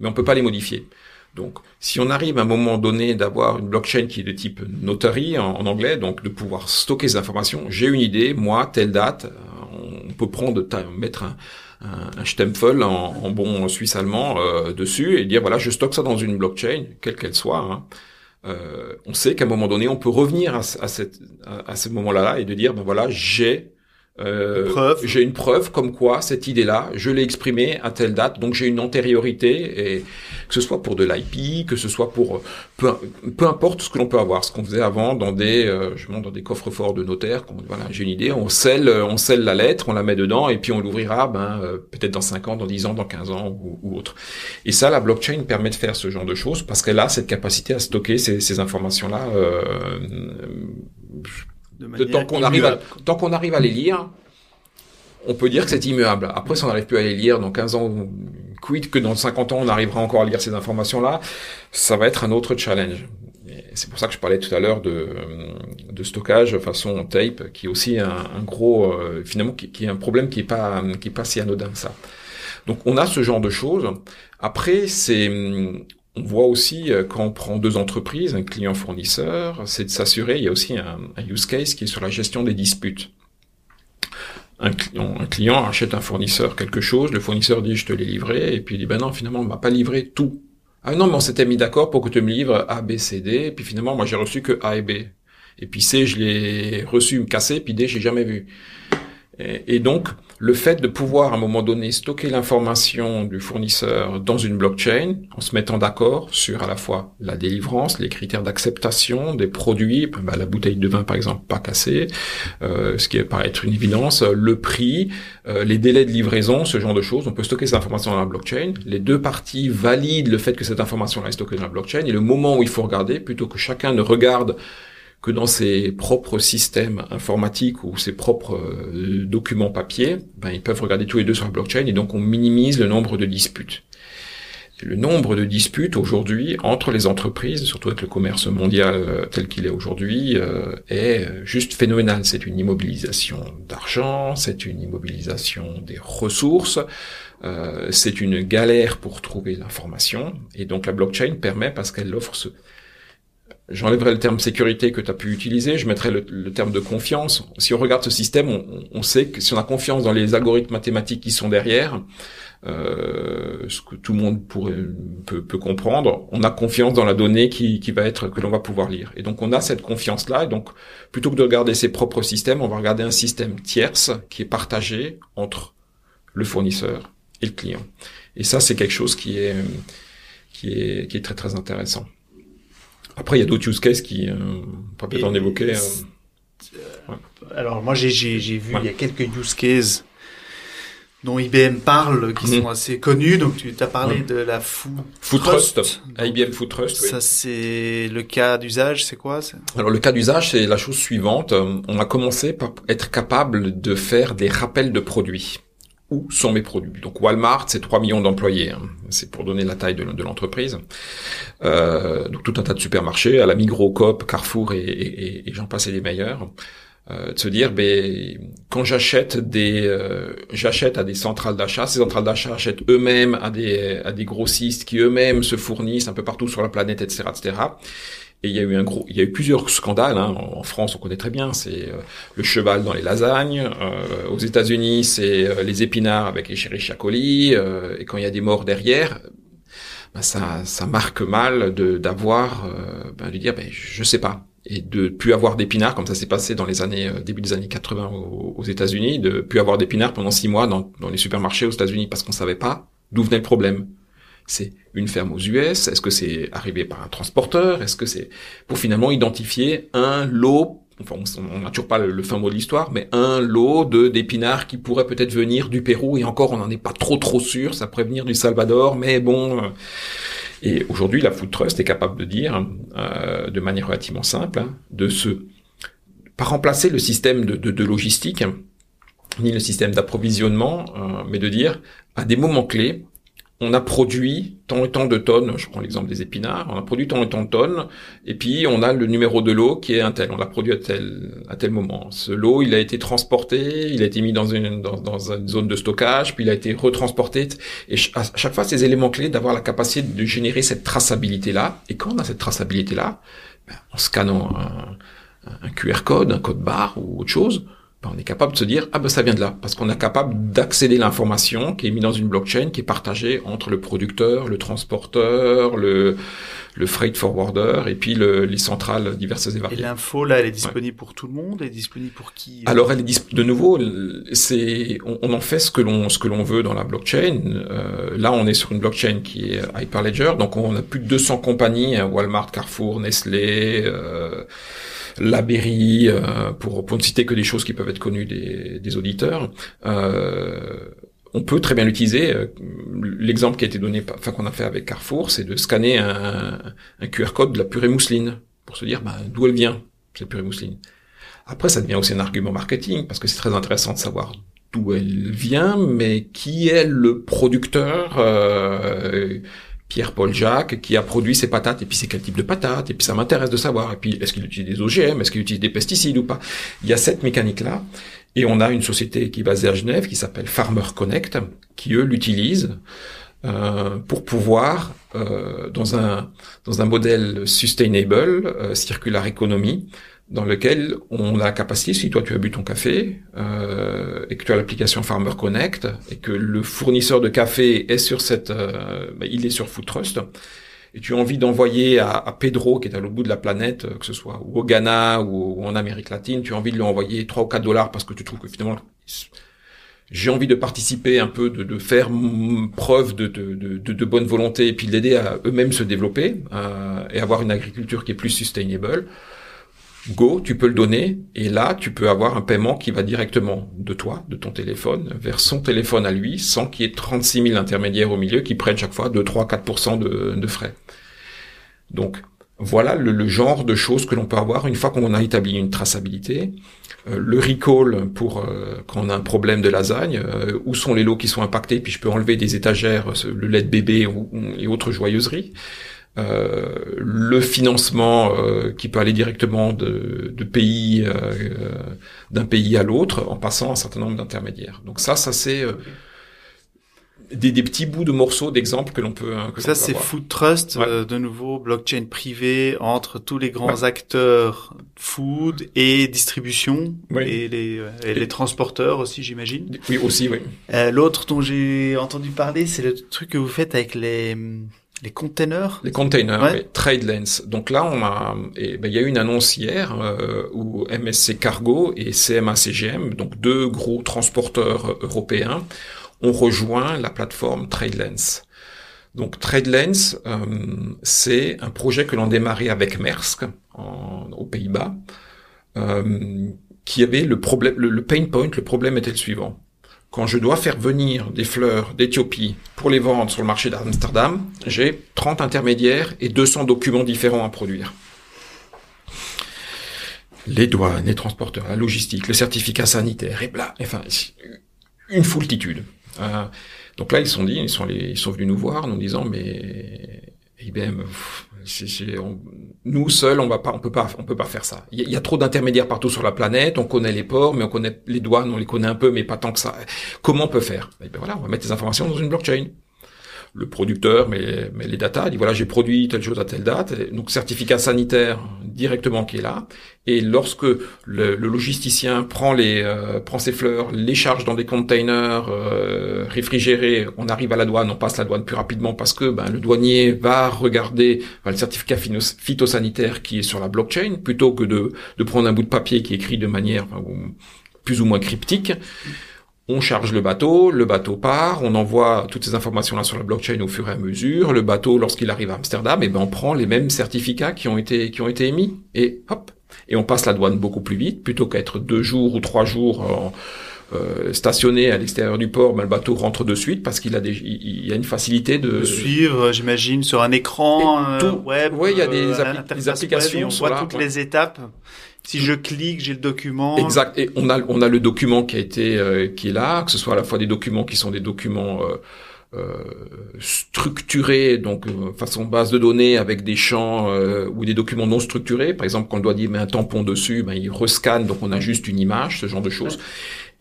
mais on peut pas les modifier. Donc, si on arrive à un moment donné d'avoir une blockchain qui est de type notary en, anglais, donc de pouvoir stocker ces informations, j'ai une idée, moi, telle date, on peut prendre, mettre un, un, Stempel en, bon suisse allemand euh, dessus et dire voilà, je stocke ça dans une blockchain, quelle qu'elle soit. Hein. Euh, on sait qu'à un moment donné, on peut revenir à, à, cette, à, ce moment-là et de dire ben voilà, j'ai euh, j'ai une preuve comme quoi cette idée-là, je l'ai exprimée à telle date, donc j'ai une antériorité, et que ce soit pour de l'IP, que ce soit pour peu, peu importe ce que l'on peut avoir, ce qu'on faisait avant dans des, euh, je montre dans des coffres forts de notaires. Voilà, j'ai une idée, on scelle, on scelle la lettre, on la met dedans, et puis on l'ouvrira, ben euh, peut-être dans 5 ans, dans 10 ans, dans 15 ans ou, ou, autre. Et ça, la blockchain permet de faire ce genre de choses parce qu'elle a cette capacité à stocker ces, ces informations-là. De tant qu'on arrive à, tant qu'on arrive à les lire, on peut dire que c'est immuable. Après, si on n'arrive plus à les lire dans 15 ans, quid que dans 50 ans, on arrivera encore à lire ces informations-là, ça va être un autre challenge. C'est pour ça que je parlais tout à l'heure de, de stockage façon tape, qui est aussi un, un gros, euh, finalement, qui, qui, est un problème qui est pas, qui est pas si anodin que ça. Donc, on a ce genre de choses. Après, c'est, on voit aussi euh, quand on prend deux entreprises, un client-fournisseur, c'est de s'assurer, il y a aussi un, use case qui est sur la gestion des disputes. Un, client achète un fournisseur quelque chose, le fournisseur dit je te l'ai livré, et puis il dit ben non finalement on m'a pas livré tout. Ah non mais on s'était mis d'accord pour que tu me livres A, B, C, D, et puis finalement moi j'ai reçu que A et B. Et puis C je l'ai reçu cassé, puis D j'ai jamais vu. Et, donc, le fait de pouvoir à un moment donné stocker l'information du fournisseur dans une blockchain, en se mettant d'accord sur à la fois la délivrance, les critères d'acceptation des produits, bah, la bouteille de vin par exemple pas cassée, euh, ce qui paraît être une évidence, le prix, euh, les délais de livraison, ce genre de choses, on peut stocker cette information dans la blockchain. Les deux parties valident le fait que cette information est stockée dans la blockchain et le moment où il faut regarder, plutôt que chacun ne regarde que dans ses propres systèmes informatiques ou ses propres euh, documents papier, ben, ils peuvent regarder tous les deux sur la blockchain et donc on minimise le nombre de disputes. Le nombre de disputes aujourd'hui entre les entreprises, surtout avec le commerce mondial euh, tel qu'il est aujourd'hui, euh, est juste phénoménal. C'est une immobilisation d'argent, c'est une immobilisation des ressources, c'est une galère pour trouver l'information. Et donc la blockchain permet, parce qu'elle offre ce, J'enlèverai le terme sécurité que tu as pu utiliser, je mettrai le, terme de confiance. Si on regarde ce système, on, on, sait que si on a confiance dans les algorithmes mathématiques qui sont derrière, euh, ce que tout le monde pourrait, peut, peut, comprendre, on a confiance dans la donnée qui, qui va être que l'on va pouvoir lire. Et donc on a cette confiance-là. Et donc plutôt que de regarder ses propres systèmes, on va regarder un système tierce qui est partagé entre le fournisseur et le client. Et ça, c'est quelque chose qui est qui est qui est très très intéressant. Après, il y a d'autres use cases qui, euh, pas peut-être en évoquer. Euh, alors moi, j'ai vu il y a quelques use cases dont IBM parle, qui mhm. sont assez connus. Donc tu as parlé de la Food, Food Trust. IBM Food Trust. Ça c'est le cas d'usage, c'est quoi Alors le cas d'usage, c'est la chose suivante. On a commencé par être capable de faire des rappels de produits sont mes produits. Donc Walmart, c'est 3 millions d'employés. Hein. C'est pour donner la taille de, l'entreprise. Euh, donc tout un tas de supermarchés, à la Migros, Coop, Carrefour et, et, et j'en passe et les meilleurs. Euh, de se dire, ben, quand j'achète des, euh, j'achète à des centrales d'achat, ces centrales d'achat achètent eux-mêmes à des, à des grossistes qui eux-mêmes se fournissent un peu partout sur la planète, etc., etc. Et il y a eu un gros, il y a eu plusieurs scandales. Hein. En France, on connaît très bien. C'est euh, le cheval dans les lasagnes. Euh, aux États-Unis, c'est euh, les épinards avec les chéris chacoli. et quand il y a des morts derrière, ben ça, ça marque mal de d'avoir, ben de dire, ben je sais pas, et de plus avoir d'épinards comme ça s'est passé dans les années début des années 80 aux, États-Unis, de plus avoir d'épinards pendant six mois dans, dans les supermarchés aux États-Unis parce qu'on savait pas d'où venait le problème c'est une ferme aux US Est-ce que c'est arrivé par un transporteur Est-ce que c'est pour finalement identifier un lot Enfin, on n'a toujours pas le, fin mot de l'histoire, mais un lot de d'épinards qui pourrait peut-être venir du Pérou et encore on n'en est pas trop trop sûr. Ça pourrait venir du Salvador, mais bon. Euh. Et aujourd'hui, la Food Trust est capable de dire, euh, de manière relativement simple, hein, de se pas remplacer le système de, logistique ni le système d'approvisionnement, euh, mais de dire à des moments clés, on a produit tant et tant de tonnes, je prends l'exemple des épinards, on a produit tant et tant de tonnes, et puis on a le numéro de l'eau qui est un tel, on l'a produit à tel, à tel moment. Ce lot, il a été transporté, il a été mis dans une, dans, une zone de stockage, puis il a été retransporté, et à chaque fois ces éléments clés d'avoir la capacité de générer cette traçabilité-là, et quand on a cette traçabilité-là, ben, en scannant un, un QR code, un code barre ou autre chose, ben, on est capable de se dire ah ben ça vient de là parce qu'on est capable d'accéder l'information qui est mise dans une blockchain qui est partagée entre le producteur, le transporteur, le le freight forwarder et puis le, les centrales diverses et variées. Et l'info là, elle est disponible pour tout le monde, elle est disponible pour qui? Alors elle est de nouveau, c'est on, on, en fait ce que l'on ce que l'on veut dans la blockchain. Euh, là, on est sur une blockchain qui est Hyperledger, donc on a plus de 200 compagnies, hein, Walmart, Carrefour, Nestlé. Euh, la Berry, euh, pour, pour ne citer que des choses qui peuvent être connues des, des auditeurs. Euh, on peut très bien l'utiliser. Euh, l'exemple qui a été donné, enfin qu'on a fait avec Carrefour, c'est de scanner un, un, QR code de la purée mousseline pour se dire bah, d'où elle vient cette purée mousseline. Après, ça devient aussi un argument marketing parce que c'est très intéressant de savoir d'où elle vient, mais qui est le producteur. Euh, Pierre-Paul Jacques qui a produit ces patates et puis c'est quel type de patates et puis ça m'intéresse de savoir et puis est-ce qu'il utilise des OGM est-ce qu'il utilise des pesticides ou pas. Il y a cette mécanique là et on a une société qui est basée à Genève qui s'appelle Farmer Connect qui eux l'utilisent euh, pour pouvoir euh, dans un dans un modèle sustainable euh, circular economy dans lequel on a la capacité, si toi tu as bu ton café euh, et que tu as l'application Farmer Connect et que le fournisseur de café est sur cette, euh, bah, il est sur Food Trust et tu as envie d'envoyer à, Pedro qui est à l'autre bout de la planète, euh, que ce soit au Ghana ou, en Amérique latine, tu as envie de lui envoyer 3 ou 4 dollars parce que tu trouves que finalement j'ai envie de participer un peu, de, de faire preuve de, de, de, de, bonne volonté et puis de l'aider à eux-mêmes se développer euh, et avoir une agriculture qui est plus sustainable Go, tu peux le donner et là, tu peux avoir un paiement qui va directement de toi, de ton téléphone, vers son téléphone à lui, sans qu'il y ait 36 000 intermédiaires au milieu qui prennent chaque fois 2, 3, 4 de, de frais. Donc, voilà le, genre de choses que l'on peut avoir une fois qu'on a établi une traçabilité. Euh, le recall pour euh, quand on a un problème de lasagne, euh, où sont les lots qui sont impactés, puis je peux enlever des étagères, le lait de bébé et autres joyeuseries. Euh, le financement euh, qui peut aller directement de, de pays euh, d'un pays à l'autre en passant un certain nombre d'intermédiaires. Donc ça, ça c'est des, des, petits bouts de morceaux d'exemples que l'on peut. Que ça c'est Food Trust, de nouveau blockchain privé entre tous les grands acteurs food et distribution et, les, et, les transporteurs aussi, j'imagine. Oui, aussi, oui. L'autre dont j'ai entendu parler, c'est le truc que vous faites avec les les containers Les containers, ouais. TradeLens. Donc là, on a, ben, il y a eu une annonce hier euh, où MSC Cargo et CMA CGM, donc deux gros transporteurs européens, ont rejoint la plateforme TradeLens. Donc TradeLens, euh, c'est un projet que l'on démarrait avec Maersk en, aux Pays-Bas, euh, qui avait le problème, le pain point, le problème était le suivant quand je dois faire venir des fleurs d'Éthiopie pour les vendre sur le marché d'Amsterdam, j'ai 30 intermédiaires et 200 documents différents à produire. Les douanes, les transporteurs, la logistique, le certificat sanitaire, et bla, enfin, une foultitude. Euh, donc là, ils sont dit, ils sont, ils sont venus nous voir, nous disant, mais IBM, nous seuls, on va pas, on peut pas, on peut pas faire ça. Il y, a trop d'intermédiaires partout sur la planète. On connaît les ports, mais on connaît les douanes, on les connaît un peu, mais pas tant que ça. Comment on peut faire? Eh ben voilà, on va mettre les informations dans une blockchain le producteur met, met les datas, dit voilà j'ai produit telle chose à telle date, donc certificat sanitaire directement qui est là. Et lorsque le, logisticien prend les euh, prend ses fleurs, les charge dans des containers euh, réfrigérés, on arrive à la douane, on passe la douane plus rapidement parce que ben, le douanier va regarder le certificat phytosanitaire qui est sur la blockchain plutôt que de, de prendre un bout de papier qui est écrit de manière plus ou moins cryptique on charge le bateau, le bateau part, on envoie toutes ces informations là sur la blockchain au fur et à mesure. Le bateau, lorsqu'il arrive à Amsterdam, et eh ben on prend les mêmes certificats qui ont été qui ont été émis et hop, et on passe la douane beaucoup plus vite plutôt qu'à être deux jours ou trois jours euh, stationné à l'extérieur du port, ben, le bateau rentre de suite parce qu'il a des, il y a une facilité de, suivre, j'imagine, sur un écran euh, web. Oui, il y a des, euh, applications. on voit toutes les étapes. Si je clique, j'ai le document. Exact. Et on a on a le document qui a été euh, qui est là, que ce soit à la fois des documents qui sont des documents euh, euh structurés, donc euh, façon base de données avec des champs ou des documents non structurés. Par exemple, quand on doit dire mais un tampon dessus, ben il rescanne, donc on a juste une image, ce genre de choses.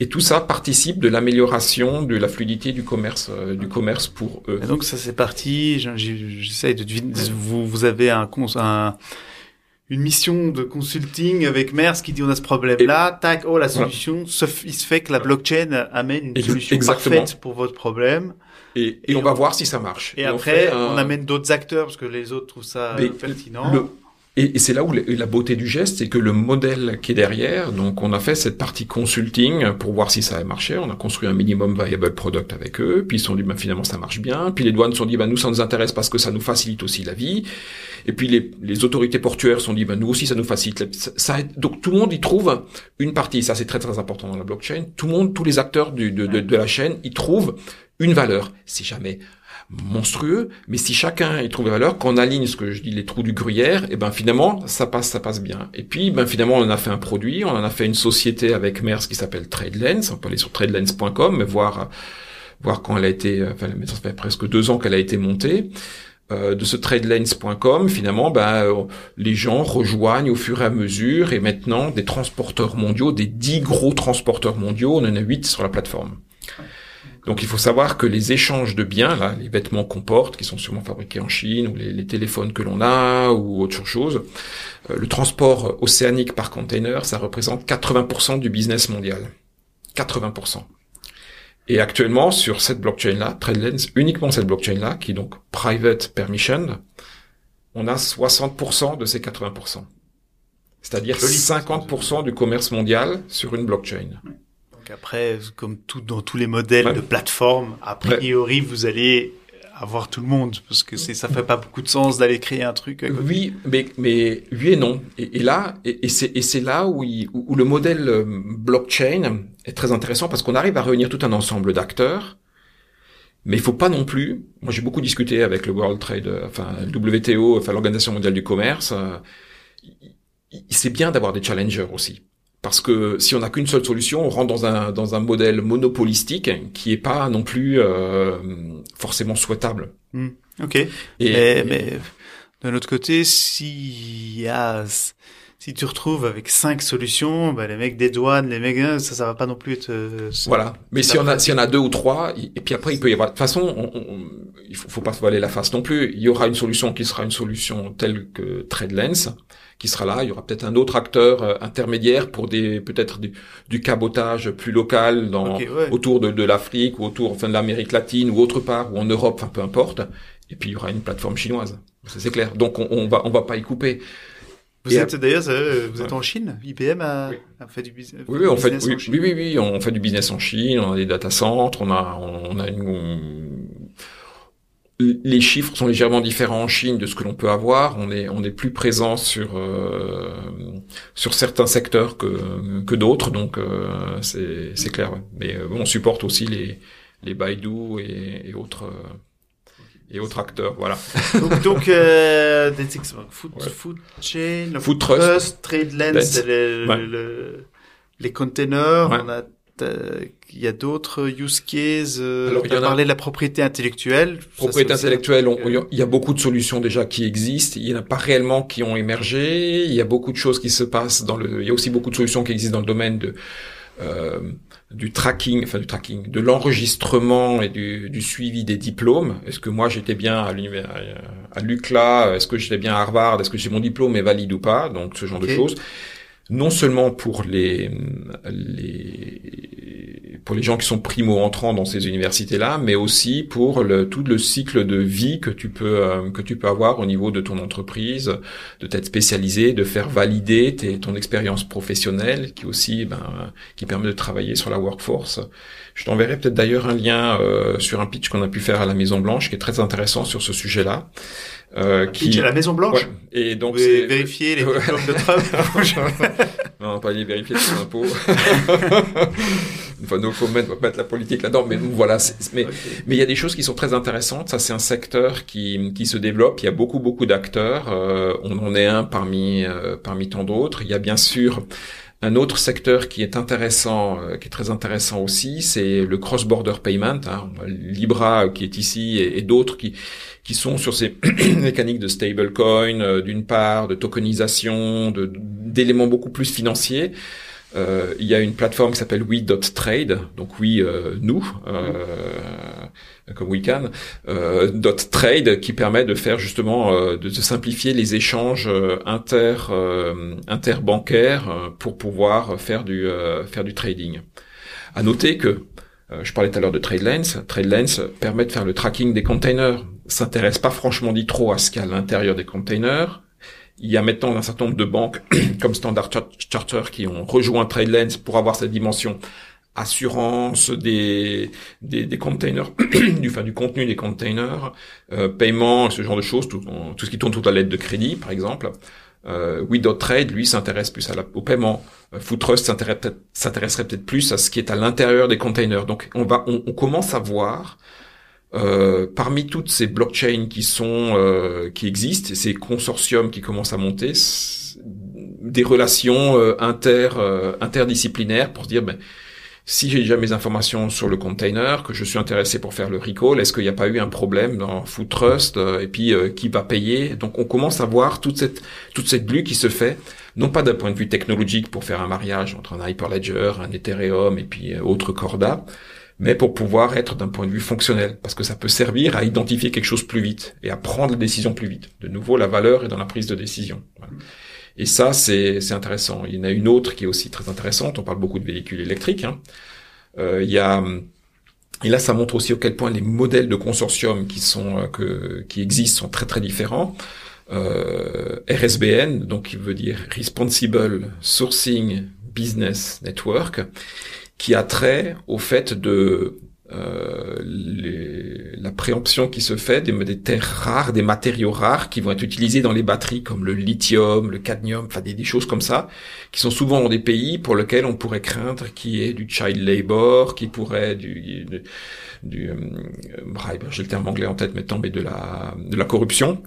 Et tout ça participe de l'amélioration de la fluidité du commerce, du commerce pour eux. Et donc ça c'est parti. J'essaie de vous vous avez un, un une mission de consulting avec Mers qui dit on a ce problème-là, tac, oh la solution, il se fait que la blockchain amène une solution parfaite pour votre problème. Et, et, on, va voir si ça marche. Et, après, on, amène d'autres acteurs parce que les autres trouvent ça pertinent. Et, c'est là où la beauté du geste, c'est que le modèle qui est derrière, donc on a fait cette partie consulting pour voir si ça a marché, on a construit un minimum viable product avec eux, puis ils se sont dit, ben, finalement ça marche bien, puis les douanes se sont dit, ben, nous ça nous intéresse parce que ça nous facilite aussi la vie, et puis les, les autorités portuaires se sont dit, ben, nous aussi ça nous facilite, ça, ça, donc tout le monde y trouve une partie, ça c'est très très important dans la blockchain, tout le monde, tous les acteurs du, de, de, de la chaîne y trouvent une valeur, si jamais monstrueux, mais si chacun y trouve valeur, qu'on aligne ce que je dis les trous du gruyère, et eh ben finalement ça passe, ça passe bien. Et puis ben finalement on en a fait un produit, on en a fait une société avec Mers qui s'appelle TradeLens. On peut aller sur tradelens.com et voir voir quand elle a été, enfin ça fait presque deux ans qu'elle a été montée. Euh, de ce tradelens.com, finalement, ben, euh, les gens rejoignent au fur et à mesure, et maintenant des transporteurs mondiaux, des dix gros transporteurs mondiaux, on en a huit sur la plateforme. Donc il faut savoir que les échanges de biens, là, les vêtements qu'on porte, qui sont sûrement fabriqués en Chine, ou les, téléphones que l'on a, ou autre chose, euh, le transport océanique par container, ça représente 80% du business mondial. 80%. Et actuellement, sur cette blockchain-là, TradeLens, uniquement cette blockchain-là, qui est donc private permission, on a 60% de ces 80%. C'est-à-dire 50% du commerce mondial sur une blockchain. Donc après, comme tout dans tous les modèles de plateforme, a priori, vous allez avoir tout le monde parce que c'est ça fait pas beaucoup de sens d'aller créer un truc. Oui, mais mais oui et non. Et, là et, c'est et c'est là où, où, le modèle euh, blockchain est très intéressant parce qu'on arrive à réunir tout un ensemble d'acteurs. Mais il faut pas non plus. Moi, j'ai beaucoup discuté avec le World Trade, euh, enfin WTO, enfin l'Organisation mondiale du commerce. Euh, c'est bien d'avoir des challengers aussi. Parce que si on n'a qu'une seule solution, on rentre dans un, dans un modèle monopolistique qui est pas non plus euh, forcément souhaitable. Hmm. Ok. Et, mais, d'un autre côté, si y a, si tu retrouves avec cinq solutions, bah, les mecs des douanes, les mecs, hein, ça, ça va pas non plus être. Euh, voilà. Mais si on a, si on a deux ou trois, et puis après il peut y avoir. De toute façon, on, il faut, faut pas se voiler la face non plus. Il y aura une solution qui sera une solution telle que TradeLens qui sera là. Il y aura peut-être un autre acteur euh, intermédiaire pour des peut-être du, cabotage plus local dans autour de, de l'Afrique ou autour enfin de l'Amérique latine ou autre part ou en Europe, enfin peu importe. Et puis il y aura une plateforme chinoise. Ça c'est clair. Donc on, on va on va pas y couper. Vous êtes d'ailleurs, vous êtes en Chine. IBM a, fait du, business. Oui, on fait, oui, oui, oui, on fait du business en Chine. On a des data centers. On a, on a une, les chiffres sont légèrement différents en Chine de ce que l'on peut avoir. On est on est plus présent sur euh, sur certains secteurs que que d'autres, donc euh, c'est c'est clair. Mais euh, on supporte aussi les les Baidu et, et autres et autres acteurs, voilà. (laughs) donc, donc euh, food, food chain, food trust, trade lens, les, les containers, on a il y a d'autres use cases. Euh, Alors, on a parlé de la propriété intellectuelle. Propriété intellectuelle, il y a beaucoup de solutions déjà qui existent. Il y en a pas réellement qui ont émergé. Il y a beaucoup de choses qui se passent dans le. Il y a aussi beaucoup de solutions qui existent dans le domaine de euh, du tracking, enfin du tracking, de l'enregistrement et du, du, suivi des diplômes. Est-ce que moi j'étais bien à, à l'UCLA? Est-ce que j'étais bien à Harvard? Est-ce que j'ai mon diplôme est valide ou pas? Donc ce genre de choses non seulement pour les, les pour les gens qui sont primo entrants dans ces universités là, mais aussi pour le, tout le cycle de vie que tu peux euh, que tu peux avoir au niveau de ton entreprise, de t'être spécialisé, de faire valider tes, ton expérience professionnelle, qui aussi ben qui permet de travailler sur la workforce. Je t'enverrai peut-être d'ailleurs un lien euh, sur un pitch qu'on a pu faire à la Maison Blanche qui est très intéressant sur ce sujet-là. Euh, qui à la Maison Blanche. Et donc c'est (laughs) (laughs) vérifier les diplômes de Trump. non, pas les vérifier ses impôts. enfin, donc faut mettre, mettre la politique là-dedans. Mais voilà, mais mais il y a des choses qui sont très intéressantes. Ça, c'est un secteur qui qui se développe. Il y a beaucoup beaucoup d'acteurs. Euh, on en est un parmi euh, parmi tant d'autres. Il y a bien sûr un autre secteur qui est intéressant, euh, qui est très intéressant aussi, c'est le cross-border payment. Hein. Libra qui est ici et, d'autres qui qui sont sur ces (clears throat) mécaniques de stablecoin, euh, d'une part, de tokenisation, d'éléments beaucoup plus financiers. Euh, il y a une plateforme qui s'appelle We.trade, donc oui, euh, nous, euh, comme we can, euh, .trade, qui permet de faire justement, de, de, simplifier les échanges inter interbancaires pour pouvoir faire du faire du trading. À noter que je parlais tout à l'heure de TradeLens. TradeLens permet de faire le tracking des containers. S'intéresse pas franchement dit trop à ce qu'il y a à l'intérieur des containers il y a maintenant un certain nombre de banques (clears throat) comme Standard Charter qui ont rejoint TradeLens pour avoir cette dimension assurance des des, des containers (clears throat) du enfin du contenu des containers euh, paiement ce genre de choses tout, tout ce qui tourne toute la lettre de crédit par exemple. Euh, Trade lui s'intéresse plus à la, au paiement. Euh, s'intéresserait peut-être plus à ce qui est à l'intérieur des containers. Donc on va on, on commence à voir euh, parmi toutes ces blockchains qui sont euh, qui existent, ces consortiums qui commencent à monter, des relations euh, inter interdisciplinaires pour se dire ben si j'ai déjà mes informations sur le container, que je suis intéressé pour faire le recall, est-ce qu'il n'y a pas eu un problème dans Food Trust et puis qui va payer? Donc on commence à voir toute cette toute cette bulle qui se fait, non pas d'un point de vue technologique pour faire un mariage entre un Hyperledger, un Ethereum et puis autre Corda, mais pour pouvoir être d'un point de vue fonctionnel, parce que ça peut servir à identifier quelque chose plus vite et à prendre la décision plus vite. De nouveau, la valeur est dans la prise de décision. Et ça, c'est intéressant. Il y en a une autre qui est aussi très intéressante. On parle beaucoup de véhicules électriques. Hein. Euh, il y a et là, ça montre aussi à quel point les modèles de consortium qui sont euh, que, qui existent sont très très différents. Euh, RSBN, donc qui veut dire Responsible Sourcing Business Network, qui a trait au fait de euh, les, la préemption qui se fait des, des, terres rares, des matériaux rares qui vont être utilisés dans les batteries comme le lithium, le cadmium, enfin des, des, choses comme ça, qui sont souvent dans des pays pour lesquels on pourrait craindre qu'il y ait du child labor, qui pourrait du, du, du euh, j'ai le terme anglais en tête maintenant, mais de la de la corruption.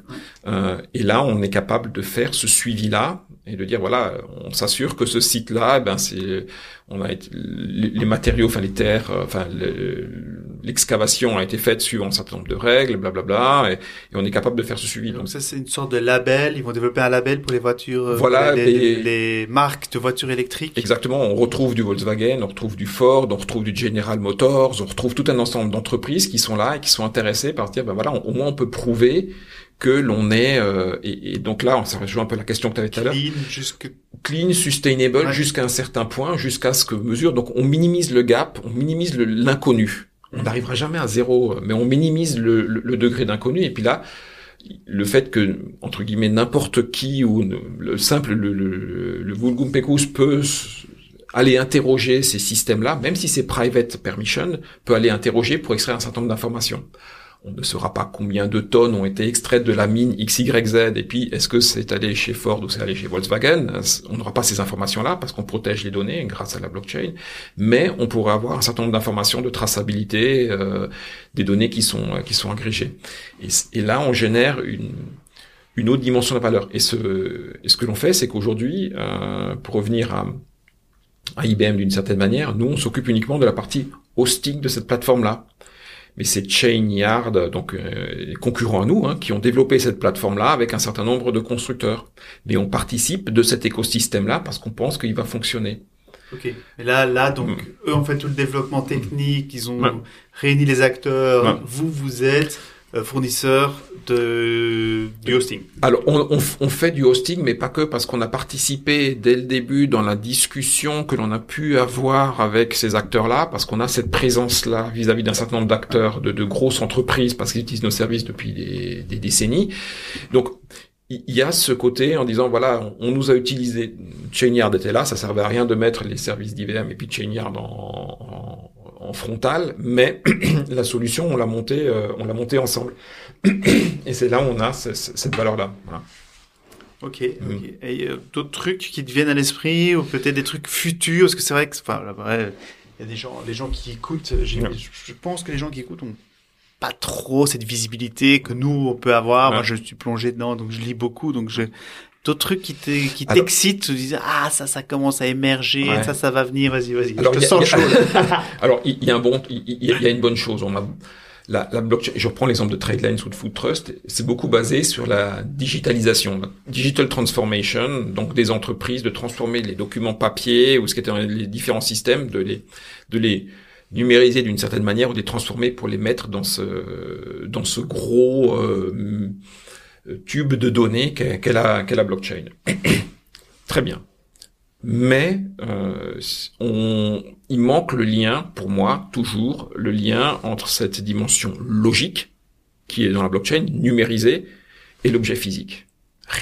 Euh, et là, on est capable de faire ce suivi-là et de dire voilà, on s'assure que ce site-là, eh ben c'est, on a les, matériaux, enfin les terres, euh, enfin l'excavation a été faite suivant un certain nombre de règles, blablabla, bla, bla, et, et, on est capable de faire ce suivi. Donc ça c'est une sorte de label. Ils vont développer un label pour les voitures, euh, voilà, les, les, marques de voitures électriques. Exactement. On retrouve du Volkswagen, on retrouve du Ford, on retrouve du General Motors, on retrouve tout un ensemble d'entreprises qui sont là et qui sont intéressées par dire ben voilà, au moins on peut prouver que l'on est euh, et, donc là, ça rejoint un peu la question que tu avais tout à l'heure. Clean, jusque... clean, sustainable, jusqu'à un certain point, jusqu'à ce que mesure. Donc on minimise le gap, on minimise l'inconnu. On n'arrivera jamais à zéro, mais on minimise le, le, degré d'inconnu. Et puis là, le fait que entre guillemets n'importe qui ou le simple le, le, le vulgum pecus peut aller interroger ces systèmes-là, même si c'est private permission, peut aller interroger pour extraire un certain nombre d'informations on ne saura pas combien de tonnes ont été extraites de la mine XYZ et puis est-ce que c'est allé chez Ford ou c'est allé chez Volkswagen? On n'aura pas ces informations-là parce qu'on protège les données grâce à la blockchain, mais on pourrait avoir un certain nombre d'informations de traçabilité euh, des données qui sont qui sont agrégées. Et, là, on génère une une autre dimension de la valeur. Et ce, et ce que l'on fait, c'est qu'aujourd'hui, euh, pour revenir à, à IBM d'une certaine manière, nous, on s'occupe uniquement de la partie hosting de cette plateforme-là mais c'est Chainyard, donc euh, concurrents à nous, hein, qui ont développé cette plateforme-là avec un certain nombre de constructeurs. Mais on participe de cet écosystème-là parce qu'on pense qu'il va fonctionner. Ok. Mais là, là, donc, mm. eux ont fait tout le développement technique, ils ont réuni les acteurs. Vous, vous êtes fournisseur de du hosting. Alors on, fait du hosting, mais pas que parce qu'on a participé dès le début dans la discussion que l'on a pu avoir avec ces acteurs-là, parce qu'on a cette présence-là vis-à-vis d'un certain nombre d'acteurs, de, grosses entreprises, parce qu'ils utilisent nos services depuis des, des décennies. Donc il y a ce côté en disant voilà on nous a utilisé Chainyard était là ça servait à rien de mettre les services d'IBM et puis Chainyard en, en frontal, mais (clears throat) la solution, on l'a montée, euh, on l'a montée ensemble. (clears throat) et c'est là où on a cette valeur-là. Ok, mm. ok. Et euh, d'autres trucs qui te viennent à l'esprit, ou peut-être des trucs futurs, parce que c'est vrai que, enfin, il y a des gens, les gens qui écoutent, je pense que les gens qui écoutent ont pas trop cette visibilité que nous on peut avoir. Moi, je suis plongé dedans, donc je lis beaucoup, donc je d'autres trucs qui t'excitent, tu dis ah ça ça commence à émerger, ça ça va venir, vas-y vas-y. Alors, je te sens chaud. (laughs) Alors il y, a un bon, il y, a une bonne chose. On la, la blockchain, je reprends l'exemple de Tradelines ou de Food Trust, c'est beaucoup basé sur la digitalisation, la digital transformation, donc des entreprises de transformer les documents papier ou ce qui étaient les différents systèmes, de les, de les numériser d'une certaine manière ou de les transformer pour les mettre dans ce, dans ce gros euh, tube de données qu'est la, qu'est la blockchain. (coughs) Très bien mais euh, on, il manque le lien, pour moi, toujours, le lien entre cette dimension logique, qui est dans la blockchain, numérisée, et l'objet physique.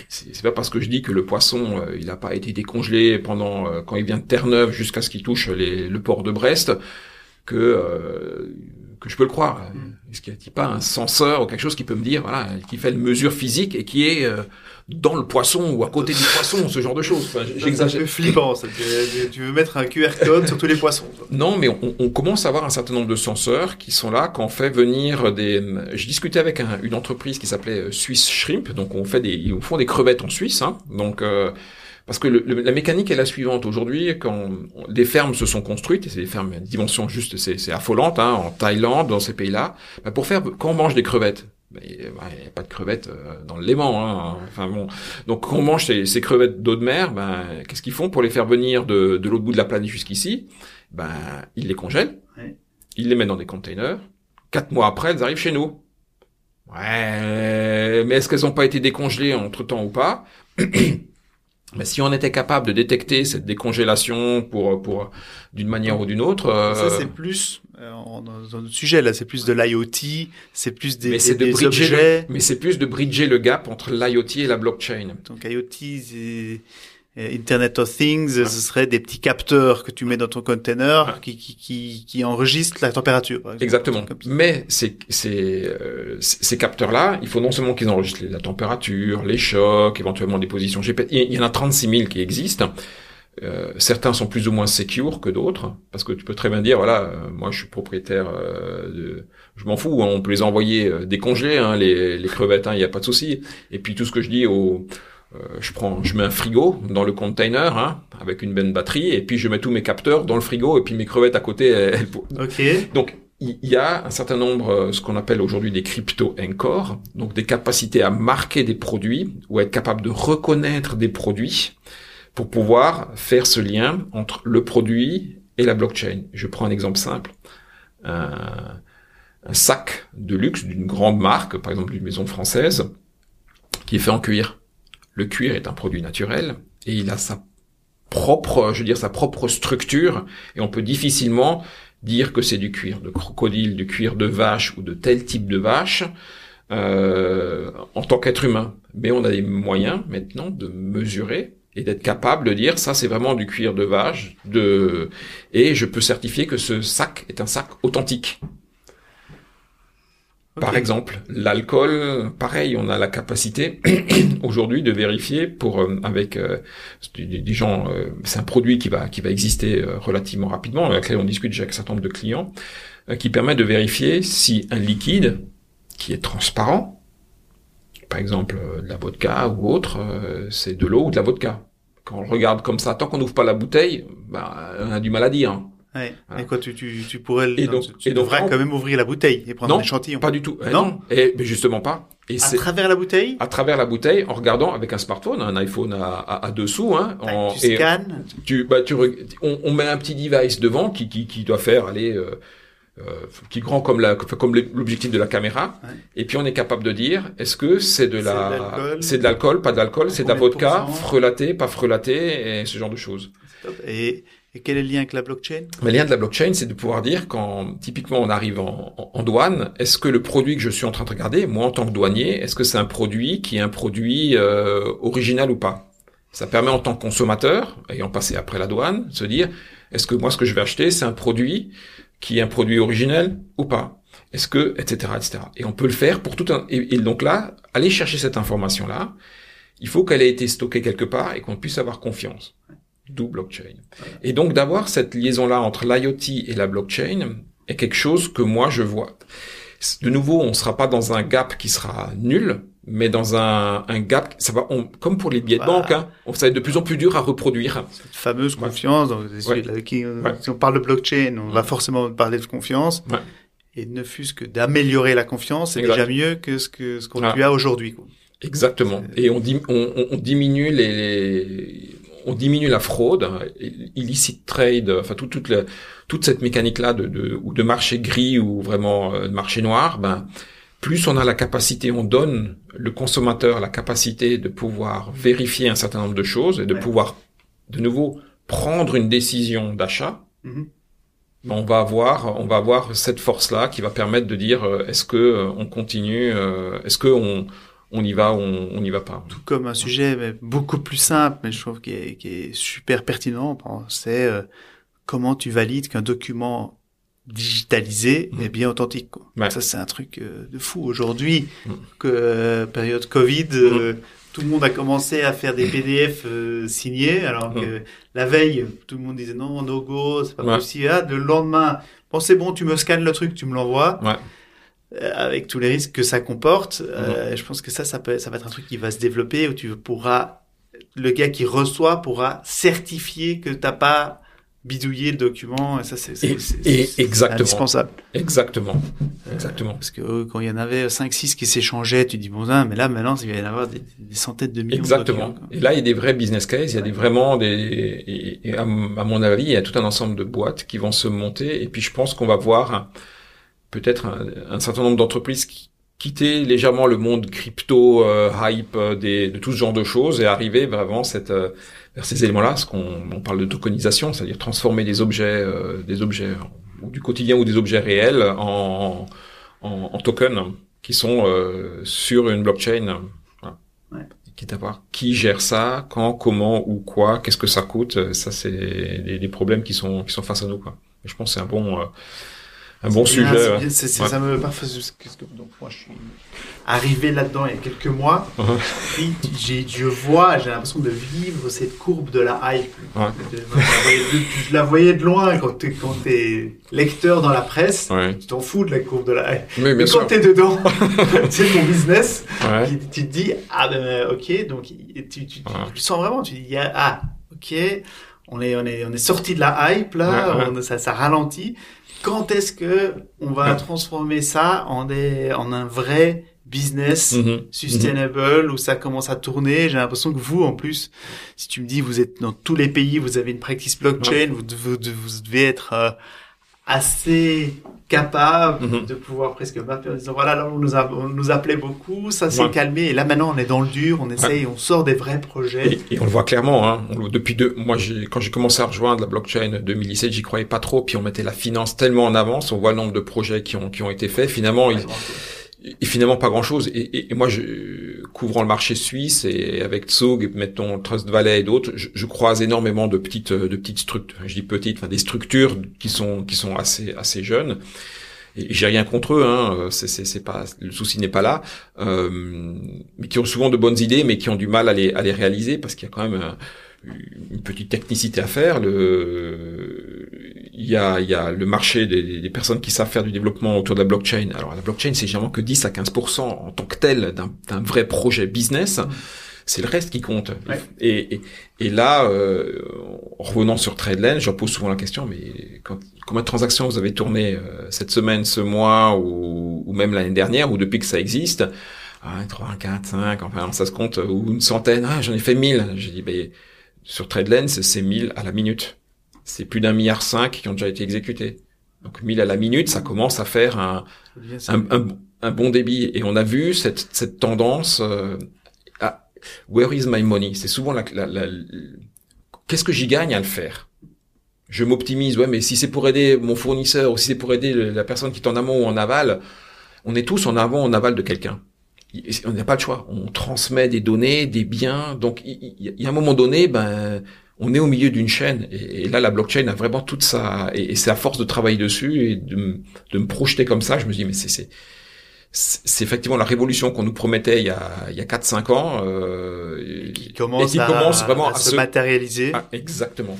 C'est pas parce que je dis que le poisson, euh, il n'a pas été décongelé pendant euh, quand il vient de Terre-Neuve jusqu'à ce qu'il touche le port de Brest que euh, que je peux le croire. Mm. Est-ce qu'il n'y a pas un senseur ou quelque chose qui peut me dire, voilà, qui fait une mesure physique et qui est dans le poisson ou à côté du poisson, ce genre de choses? Enfin, J'exagère. C'est flippant. Ça. Tu veux mettre un QR code sur tous les poissons. Non, mais on, on, commence à avoir un certain nombre de senseurs qui sont là quand on fait venir des. Je discutais avec un, une entreprise qui s'appelait euh, Swiss Shrimp, donc on fait des, ils font des crevettes en Suisse, hein, donc. Euh, parce que le, la mécanique est la suivante. Aujourd'hui, quand des fermes se sont construites, et c'est des fermes à dimension juste, c'est affolante, hein, en Thaïlande, dans ces pays-là, bah pour faire, quand on mange des crevettes, il n'y a pas de crevettes euh, dans le Léman. Hein. Enfin bon, donc quand on mange ces, ces crevettes d'eau de mer, ben qu'est-ce qu'ils font pour les faire venir de, de l'autre bout de la planète jusqu'ici? Ben ils les congèlent, ils les mettent dans des containers. Quatre mois après, elles arrivent chez nous. Ouais, mais est-ce qu'elles n'ont pas été décongelées entre temps ou pas? (clears throat) Mais si on était capable de détecter cette décongélation pour pour d'une manière ou d'une autre, euh... ça c'est plus euh, dans notre sujet là, c'est plus de l'IoT, c'est plus des, mais c'est de bridger mais c'est plus de bridger le gap entre l'IoT et la blockchain. Donc IoT, c'est Internet of Things, ce serait des petits capteurs que tu mets dans ton container qui, qui, qui, qui enregistrent la température. Par exemple. Exactement. Mais ces, ces, euh, ces capteurs-là, il faut non seulement qu'ils enregistrent la température, les chocs, éventuellement des positions GPS. Il y en a 36 000 qui existent. Euh, certains sont plus ou moins secure que d'autres, parce que tu peux très bien dire, voilà, euh, moi je suis propriétaire euh, de... Je m'en fous, hein, on peut les envoyer décongelés, hein, les, les crevettes, hein, il n'y a pas de souci. Et puis tout ce que je dis aux euh, je prends, je mets un frigo dans le container hein, avec une bonne batterie et puis je mets tous mes capteurs dans le frigo et puis mes crevettes à côté. Elles... Ok. Donc il y a un certain nombre, euh, ce qu'on appelle aujourd'hui des crypto encore, donc des capacités à marquer des produits ou être capable de reconnaître des produits pour pouvoir faire ce lien entre le produit et la blockchain. Je prends un exemple simple. Un, un sac de luxe d'une grande marque, par exemple une maison française, qui est fait en cuir le cuir est un produit naturel et il a sa propre, je veux dire, sa propre structure et on peut difficilement dire que c'est du cuir de crocodile, du cuir de vache ou de tel type de vache euh, en tant qu'être humain. Mais on a des moyens maintenant de mesurer et d'être capable de dire ça c'est vraiment du cuir de vache de et je peux certifier que ce sac est un sac authentique par exemple, l'alcool, pareil, on a la capacité (clears throat) aujourd'hui de vérifier pour euh, avec euh, des, gens, euh, c'est un produit qui va qui va exister relativement rapidement, avec lequel on discute déjà avec un certain nombre de clients, qui permet de vérifier si un liquide qui est transparent, par exemple de la vodka ou autre, c'est de l'eau ou de la vodka. Quand on regarde comme ça, tant qu'on n'ouvre pas la bouteille, bah, on a du mal à dire. Ouais. Et quoi, tu, tu, tu pourrais, et donc, tu, et devrais quand même ouvrir la bouteille et prendre un échantillon. Pas du tout. Eh non. Et mais justement pas. Et à travers la bouteille. À travers la bouteille, en regardant avec un smartphone, un iPhone à, à, à dessous, hein. En, tu scannes. Tu, bah, tu, on, on, met un petit device devant qui, qui, qui doit faire aller. Euh, euh, qui grand comme la comme l'objectif de la caméra ouais. et puis on est capable de dire est-ce que c'est de la c'est de l'alcool pas de l'alcool c'est de la vodka frelaté pas frelaté et ce genre de choses et et quel est le lien avec la blockchain? Le lien de la blockchain, c'est de pouvoir dire quand typiquement on arrive en, en, douane, est-ce que le produit que je suis en train de regarder, moi en tant que douanier, est-ce que c'est un produit qui est un produit euh, original ou pas? Ça permet en tant que consommateur, ayant passé après la douane, de se dire est-ce que moi ce que je vais acheter, c'est un produit qui est un produit originel ou pas? Est-ce que etc etc. Et on peut le faire pour tout un et, donc là, aller chercher cette information là, il faut qu'elle ait été stockée quelque part et qu'on puisse avoir confiance d'où blockchain. Et donc d'avoir cette liaison-là entre l'IoT et la blockchain est quelque chose que moi je vois. De nouveau, on ne sera pas dans un gap qui sera nul, mais dans un, un gap, ça va, on, comme pour les billets de banque, hein, ça va être de plus en plus dur à reproduire. Cette fameuse confiance, donc, ouais. qui, si on parle de blockchain, on va forcément parler de confiance. et ne fût-ce que d'améliorer la confiance, c'est déjà mieux que ce que ce qu'on ah. a aujourd'hui. Exactement. Et on, on, on, diminue les, on diminue la fraude, illicit trade, enfin toute toute, toute cette mécanique là de, de ou de marché gris ou vraiment euh, de marché noir. Ben plus on a la capacité, on donne le consommateur la capacité de pouvoir vérifier un certain nombre de choses et de pouvoir de nouveau prendre une décision d'achat. Mm-hmm on va avoir on va avoir cette force là qui va permettre de dire euh, est-ce que euh, on continue euh, est-ce que on on y va on on n'y va pas tout comme un sujet beaucoup plus simple mais je trouve qui est, qui est super pertinent c'est comment tu valides qu'un document digitalisé mmh. est bien authentique quoi. ça c'est un truc de fou aujourd'hui mmh. que période Covid mmh tout le monde a commencé à faire des PDF euh, signés, alors que la veille, tout le monde disait non, no go, c'est pas possible. Ah, le lendemain, bon c'est bon, tu me scannes le truc, tu me l'envoies. Ouais. Euh, avec tous les risques que ça comporte, euh, je pense que ça, ça peut, ça va être un truc qui va se développer où tu pourras, le gars qui reçoit pourra certifier que t'as pas bidouiller le document, et ça c'est indispensable. Exactement. Exactement. parce que euh, quand il y en avait 5-6 qui s'échangeaient, tu dis bon ça, mais là maintenant il va y en avoir des, centaines de millions. Exactement. et là il y a des vrais business cases, il y a des vraiment des et, à, mon avis il y a tout un ensemble de boîtes qui vont se monter et puis je pense qu'on va voir peut-être un, certain nombre d'entreprises qui quitter légèrement le monde crypto euh, hype euh, des, de tout ce genre de choses et arriver vraiment cette vers ces éléments-là, ce qu'on on parle de tokenisation, c'est-à-dire transformer des objets, euh, des objets du quotidien ou des objets réels en, en, en tokens qui sont euh, sur une blockchain. Voilà. Ouais. Quitte à voir qui gère ça, quand, comment ou quoi, qu'est-ce que ça coûte. Ça, c'est des, des, problèmes qui sont qui sont face à nous. Quoi. Et je pense que c'est un bon euh, un bon sujet. Bien, Ça me parfois, donc moi je suis arrivé là-dedans il y a quelques mois. Uh-huh. j'ai, je vois, j'ai l'impression de vivre cette courbe de la hype. je la voyais de loin quand tu quand es lecteur dans la presse, tu t'en fous de la courbe de la hype. Mais, Mais quand tu es dedans, (laughs) (laughs) c'est ton business, tu, te dis ah ben ok donc tu, tu, tu, sens vraiment, tu dis ah ok on est on est on est sorti de la hype là, ça ça ralentit quand est-ce que on va transformer ça en des en un vrai business mhm. sustainable où ça commence à tourner? J'ai l'impression que vous, en plus, si tu me dis vous êtes dans tous les pays, vous avez une practice blockchain, vous, vous, devez être euh, assez capable mhm. de pouvoir presque voilà là on nous, a, on nous appelait beaucoup ça s'est calmé et là maintenant on est dans le dur on essaye on sort des vrais projets et, on le voit clairement hein. depuis deux moi quand j'ai commencé à rejoindre la blockchain 2017 j'y croyais pas trop puis on mettait la finance tellement en avance on voit le nombre de projets qui ont qui ont été faits finalement et finalement pas grand chose. Et, et, moi, je, couvrant le marché suisse et avec Tsog, mettons Trust Valley et d'autres, je, je, croise énormément de petites, de petites structures. Je dis petites, enfin des structures qui sont qui sont assez assez jeunes. Et j'ai rien contre eux, hein. C'est pas le souci n'est pas là, euh, mais qui ont souvent de bonnes idées, mais qui ont du mal à les à les réaliser parce qu'il y a quand même une petite technicité à faire. Le, il y a, il y a le marché des, des, personnes qui savent faire du développement autour de la blockchain. Alors la blockchain, c'est généralement que 10 à 15% en tant que tel d'un vrai projet business. C'est le reste qui compte. Et, et, et, là, euh, revenant sur TradeLens, je pose souvent la question, mais quand, combien de transactions vous avez tourné euh, cette semaine, ce mois, ou, ou même l'année dernière, ou depuis que ça existe? Ah, 3, 4, 5, enfin ça se compte, ou une centaine, ah, j'en ai fait 1000. J'ai dit, ben, sur TradeLens, c'est 1000 à la minute. C'est plus d'un milliard cinq qui ont déjà été exécutés. Donc 1000 à la minute, ça commence à faire un, un, un, bon débit. Et on a vu cette, cette tendance euh, à where is my money? C'est souvent la, la, la qu'est-ce que j'y gagne à le faire? Je m'optimise, ouais, mais si c'est pour aider mon fournisseur ou si c'est pour aider la personne qui est en amont ou en aval, on est tous en avant ou en aval de quelqu'un on n'a pas le choix. On transmet des données, des biens. Donc, il, y a un moment donné, ben, on est au milieu d'une chaîne. Et, là, la blockchain a vraiment toute ça. Et, c'est à force de travailler dessus et de, de, me projeter comme ça, je me dis, mais c'est c'est effectivement la révolution qu'on nous promettait il y a il y a 4 5 ans euh, qui commence, qui commence vraiment à, se, matérialiser. Ah, exactement.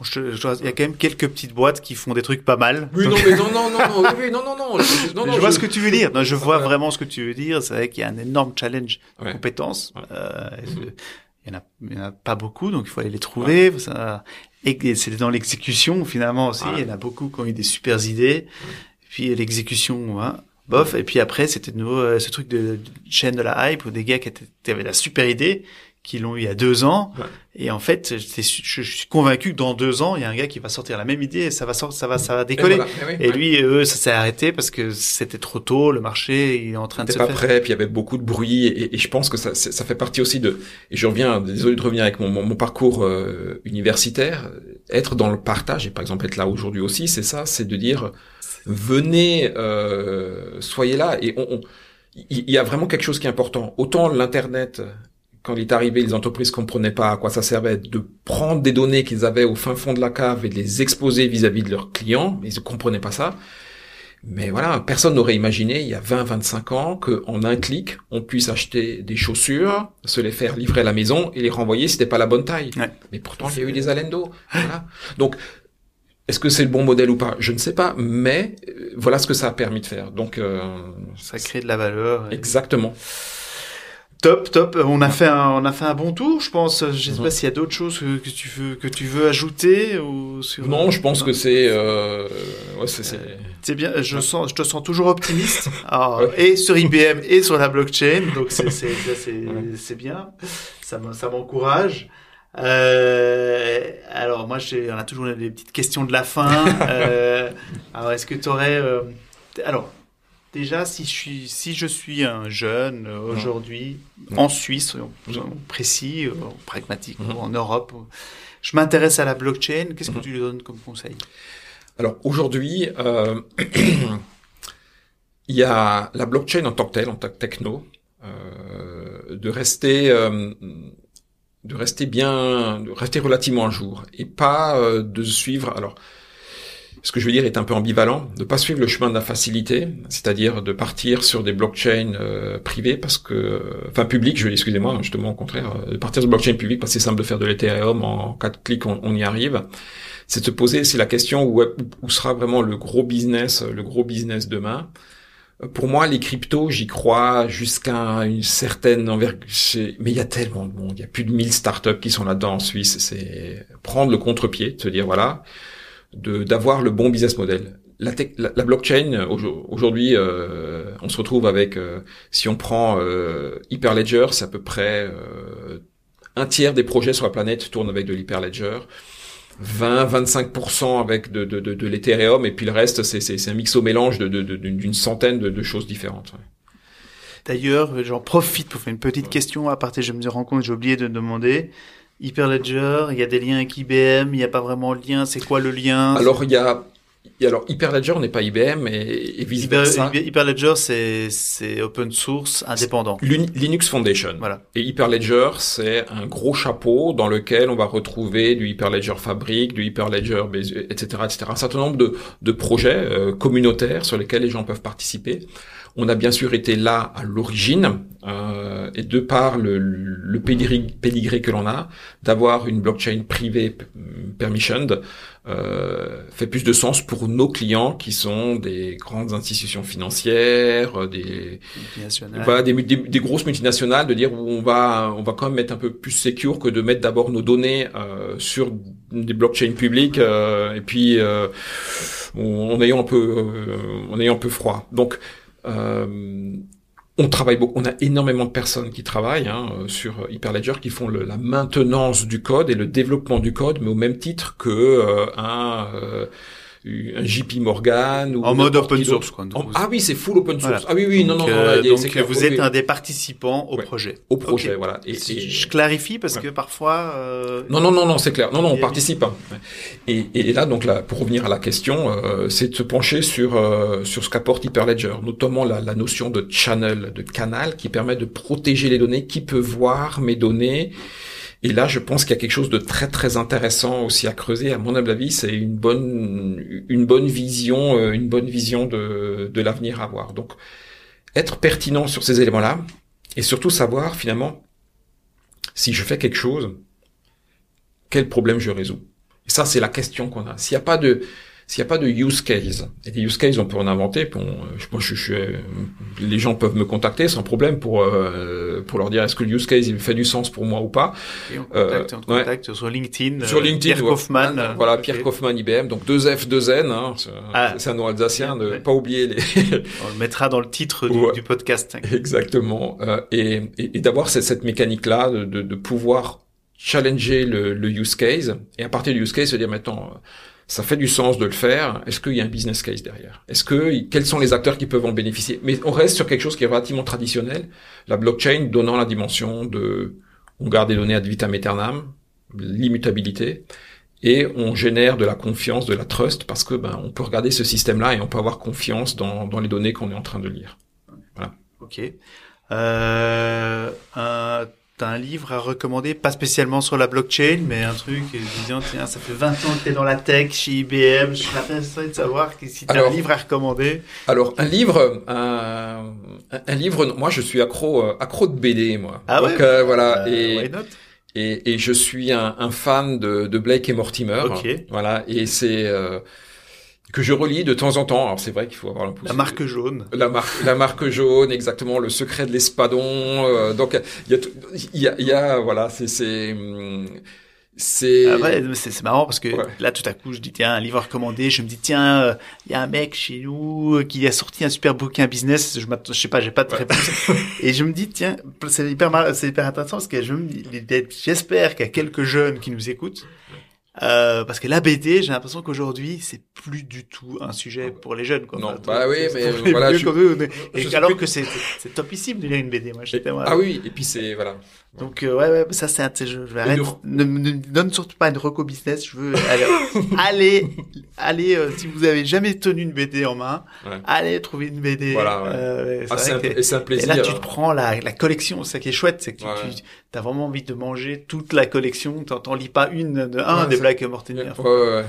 Je, il y a quand même quelques petites boîtes qui font des trucs pas mal. Oui, non, mais non, non, non, non, oui, non, non, non, je, non, non, je vois ce que tu veux dire. Non, je vois vraiment ce que tu veux dire. C'est vrai qu'il y a un énorme challenge de compétences. Euh, il y en a, il y en a pas beaucoup, donc il faut aller les trouver. Ça, et c'est dans l'exécution finalement aussi. Il y en a beaucoup qui ont eu des super idées. puis l'exécution, hein, bof. Et puis après, c'était de nouveau euh, ce truc de, de chaîne de la hype où des gars qui, étaient, qui avaient la super idée, qui l'ont eu il y a deux ans. Ouais. Et en fait, je, suis convaincu que dans deux ans, il y a un gars qui va sortir la même idée et ça va sortir, ça va, ça va décoller. voilà. Eh oui, Et ouais. lui, eux, ça s'est arrêté parce que c'était trop tôt, le marché il est en train de se pas faire. prêt, puis il y avait beaucoup de bruit, et, et je pense que ça, ça fait partie aussi de. Et je reviens, désolé de revenir avec mon, mon, mon parcours euh, universitaire, être dans le partage et par exemple être là aujourd'hui aussi, c'est ça, c'est de dire venez, euh, soyez là, et on, il y a vraiment quelque chose qui est important. Autant l'internet. Quand il est arrivé, les entreprises comprenaient pas à quoi ça servait de prendre des données qu'ils avaient au fin fond de la cave et de les exposer vis-à-vis de leurs clients, ils ne comprenaient pas ça. Mais voilà, personne n'aurait imaginé il y a 20-25 ans qu'en un clic, on puisse acheter des chaussures, se les faire livrer à la maison et les renvoyer si c'était pas la bonne taille. Ouais. Mais pourtant, il y a eu des Alendo. Voilà. Donc, est-ce que c'est le bon modèle ou pas? Je ne sais pas, mais euh, voilà ce que ça a permis de faire. Donc, euh, Ça crée de la valeur. et- exactement. Top, top. On a fait un, on a fait un bon tour, je pense. Je sais Mhm. pas s'il y a d'autres choses que, que tu veux, que tu veux ajouter ou sur. Non, je pense que c'est... Euh, ouais, c'est... c'est- C'est bien. Je sens, je te sens toujours optimiste. Alors, (laughs) Ouais. Et sur IBM et sur la blockchain. Donc c'est, c'est, Ouais. bien. Ça, ça m'encourage. Euh, alors moi, j'ai, on a toujours des petites questions de la fin. (laughs) Euh, alors est-ce que tu aurais, euh, alors déjà si je suis, si je suis un jeune euh, aujourd'hui Mhm. en Suisse, soyons précis, euh, pragmatique, Mhm. ou en Europe, je m'intéresse à la blockchain. Qu'est-ce que tu lui donnes comme conseil? Alors aujourd'hui, euh, (clears throat) il y a la blockchain en tant que telle, en tant que techno, euh, de rester, euh, de rester bien, de rester relativement à jour et pas euh, de suivre. Alors, ce que je veux dire est un peu ambivalent, de pas suivre le chemin de la facilité, c'est-à-dire de partir sur des blockchains euh, privées parce que, enfin publiques, je excusez-moi, justement au contraire, euh, de partir sur blockchain publique parce que c'est simple de faire de l'Ethereum en quatre clics, on, on y arrive c'est de se poser, c'est la question où, sera vraiment le gros business, le gros business demain. Euh, Pour moi, les cryptos, j'y crois jusqu'à une certaine envergure. Mais il y a tellement de monde, il y a plus de 1000 startups qui sont là-dedans en Suisse. C'est prendre le contre-pied, se dire voilà, d'avoir le bon business model. La, tech- la, la blockchain aujo- aujourd'hui, euh, on se retrouve avec, euh, si on prend euh, Hyperledger, c'est à peu près euh, un tiers des projets sur la planète tournent avec de l'Hyperledger. 20-25% avec de, de, de, de l'Ethereum et puis le reste c'est, un mix au mélange de, de, de- d'une centaine de, de choses différentes. ouais. D'ailleurs, j'en profite pour faire une petite question. À partir, je me rends compte, j'ai oublié de demander. Hyperledger, il y a des liens avec IBM, il n'y a pas vraiment de lien. C'est quoi le lien Alors il y a, alors Hyperledger n'est pas IBM et, et vice Hyper- versa. Hyper- Hyperledger, c'est c'est open source, indépendant. Linux Foundation. Voilà. Et Hyperledger, c'est un gros chapeau dans lequel on va retrouver du Hyperledger Fabric, du Hyperledger, etc., etc. Un certain nombre de, de projets euh, communautaires sur lesquels les gens peuvent participer. On a bien sûr été là à l'origine, euh, et de par le, le pédigré, que l'on a, d'avoir une blockchain privée permissioned, euh, fait plus de sens pour nos clients qui sont des grandes institutions financières, euh, des, voilà, des, des, des grosses multinationales, de dire où on va, on va quand même mettre un peu plus secure que de mettre d'abord nos données euh, sur des blockchains publiques euh, et puis euh, en ayant un peu, euh, en ayant un peu froid. Donc on travaille beaucoup, on a énormément de personnes qui travaillent hein, euh, sur Hyperledger, qui font le- la maintenance du code et le développement du code, mais au même titre que euh, un, euh, un JP Morgan ou En mode open source, quoi. En- ah oui, c'est full open source. Voilà. Ah oui, oui, non, non, non, euh, là, donc, clair. vous êtes oui. un des participants au Ouais. projet. au projet, voilà. Et, Je clarifie parce Ouais. que parfois. euh, non, non, non, non, c'est clair. Non, non, on participe. hein. Et, et là, donc là, pour revenir à la question, euh, c'est de se pencher sur euh, sur ce qu'apporte Hyperledger, notamment la, la notion de channel, de canal, qui permet de protéger les données. Qui peut voir mes données Et là, je pense qu'il y a quelque chose de très très intéressant aussi à creuser. À mon avis, c'est une bonne une bonne vision, euh, une bonne vision de de l'avenir à avoir. Donc, être pertinent sur ces éléments-là, et surtout savoir finalement si je fais quelque chose, quel problème je résous. Et ça, c'est la question qu'on a. S'il n'y a pas de s'il n'y a pas de use case, et des use cases, on peut en inventer. Puis je, je, je, les gens peuvent me contacter sans problème pour euh, pour leur dire est-ce que le use case il fait du sens pour moi ou pas. Et on contacte, on contacte sur LinkedIn. Sur LinkedIn, Pierre Kaufmann. voilà, Pierre Kaufmann IBM. Donc deux F, deux N. Hein, ah, c'est un nom alsacien. Ne pas oublier les. (laughs) on le mettra dans le titre du, du podcast. Exactement. et, et, et d'avoir cette, cette mécanique là de, de, de pouvoir challenger le, le, use case et à partir du use case se dire maintenant ça fait du sens de le faire. Est-ce qu'il y a un business case derrière? Est-ce que quels sont les acteurs qui peuvent en bénéficier? Mais on reste sur quelque chose qui est relativement traditionnel. La blockchain donnant la dimension de on garde des données ad vitam aeternam, l'immutabilité, et on génère de la confiance, de la trust parce que ben on peut regarder ce système-là et on peut avoir confiance dans, dans les données qu'on est en train de lire. Voilà. Ok. Euh, un T'as un livre à recommander, pas spécialement sur la blockchain, mais un truc disant, tiens, ça fait 20 ans que t'es dans la tech chez IBM, je suis intéressé de savoir si t'as un livre à recommander. Alors, un livre, un, un, livre, moi je suis accro, euh, accro de BD, moi. Ah Donc, ouais euh, voilà. Euh, et, et, et, je suis un, un fan de, de Blake et Mortimer. Ok. Voilà. Et c'est, euh, que je relis de temps en temps. Alors c'est vrai qu'il faut avoir un La marque jaune. La marque, la marque jaune, exactement. Le secret de l'espadon. Euh, donc il y a, il y y a, voilà, c'est, c'est, c'est. Ah ouais, c'est marrant parce que ouais. là tout à coup je dis tiens un livre recommandé. Je me dis tiens euh, il y a un mec chez nous qui a sorti un super bouquin business. Je, je sais pas, j'ai pas de réponse. (laughs) Et je me dis tiens c'est hyper c'est hyper intéressant parce que je me j'espère qu'il y a quelques jeunes qui nous écoutent euh, parce que la BD, j'ai l'impression qu'aujourd'hui, c'est plus du tout un sujet pour les jeunes. Quoi. Non, bah oui, mais voilà. Je, alors que c'est topissime de lire une BD, moi. Je et, ah oui, et puis c'est voilà. Donc euh, ouais, ouais, ça c'est un, je, je vais arrêter. Ne, ne, donne surtout pas une reco business. Je veux (laughs) allez, allez, euh, si vous avez jamais tenu une BD en main, ouais. allez trouver une BD. Voilà. Ouais. Euh, ah, c'est un, plaisir. Et là, tu te prends la, la collection. C'est ça qui est chouette, c'est que tu, tu as vraiment envie de manger toute la collection. T'en lis pas une de un des Black Mortimer. Ouais, ouais, ouais.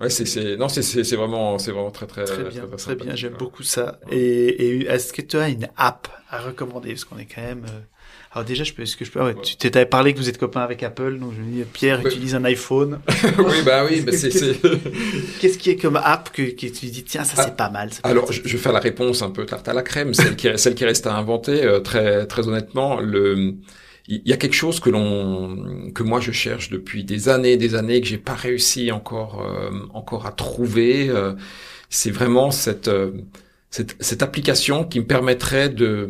Ouais, c'est c'est non c'est c'est vraiment c'est vraiment très très très bien très, très, très bien j'aime beaucoup ça et, et est-ce que tu as une app à recommander? Parce qu'on est quand même euh... alors déjà je peux est-ce que je peux ouais, tu t'avais parlé que vous êtes copain avec Apple donc je me dis Pierre ouais. utilise un iPhone (laughs) oui bah oui bah c'est (laughs) qu'est-ce qui est comme app que, que tu dis tiens ça ah, c'est pas mal alors je, je vais faire la réponse un peu tarte à la crème celle qui celle qui reste à inventer euh, très très honnêtement le il y a quelque chose que l'on que moi je cherche depuis des années des années que j'ai pas réussi encore euh, encore à trouver euh, c'est vraiment cette, euh, cette cette application qui me permettrait de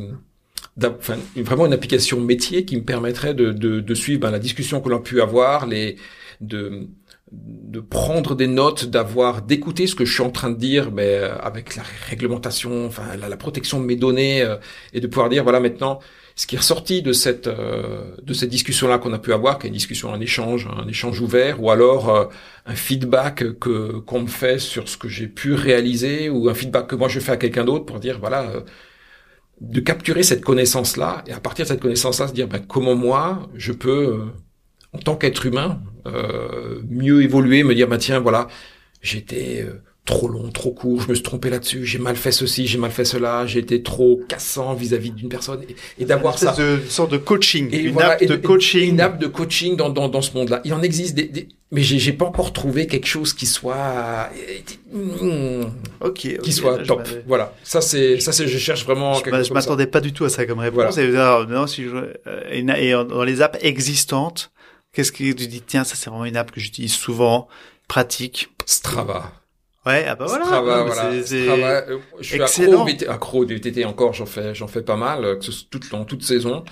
enfin vraiment une application métier qui me permettrait de de, de suivre ben, la discussion que l'on a pu avoir les de de prendre des notes, d'avoir, d'écouter ce que je suis en train de dire, mais avec la réglementation, enfin la, la protection de mes données, euh, et de pouvoir dire voilà maintenant ce qui est ressorti de cette euh, de cette discussion là qu'on a pu avoir, qui est une discussion, un échange, un échange ouvert, ou alors euh, un feedback que qu'on me fait sur ce que j'ai pu réaliser, ou un feedback que moi je fais à quelqu'un d'autre pour dire voilà de capturer cette connaissance là, et à partir de cette connaissance là se dire ben, comment moi je peux en tant qu'être humain, euh, mieux évoluer, me dire, bah tiens, voilà, j'étais euh, trop long, trop court, je me suis trompé là-dessus, j'ai mal fait ceci, j'ai mal fait cela, j'ai été trop cassant vis-à-vis d'une personne, et, et d'avoir ça. De, une sorte de coaching, et une voilà, app de coaching. Une app de coaching dans, dans, dans ce monde-là. Il en existe des, des mais j'ai, j'ai pas encore trouvé quelque chose qui soit, mmh, ok, qui soit là, top. Voilà. Ça c'est, ça c'est, je cherche vraiment. Je, quelque je m'attendais pas du tout à ça comme réponse. Voilà. Et, non, si je, et, et dans les apps existantes, Qu'est-ce que tu dis? Tiens, ça c'est vraiment une app que j'utilise souvent, pratique. Strava. Ouais, ah bah voilà. Strava, voilà. Strava, euh, je suis Excellent. accro, accro du VTT encore, j'en fais, j'en fais pas mal, euh, que ce, toute, dans toute saison.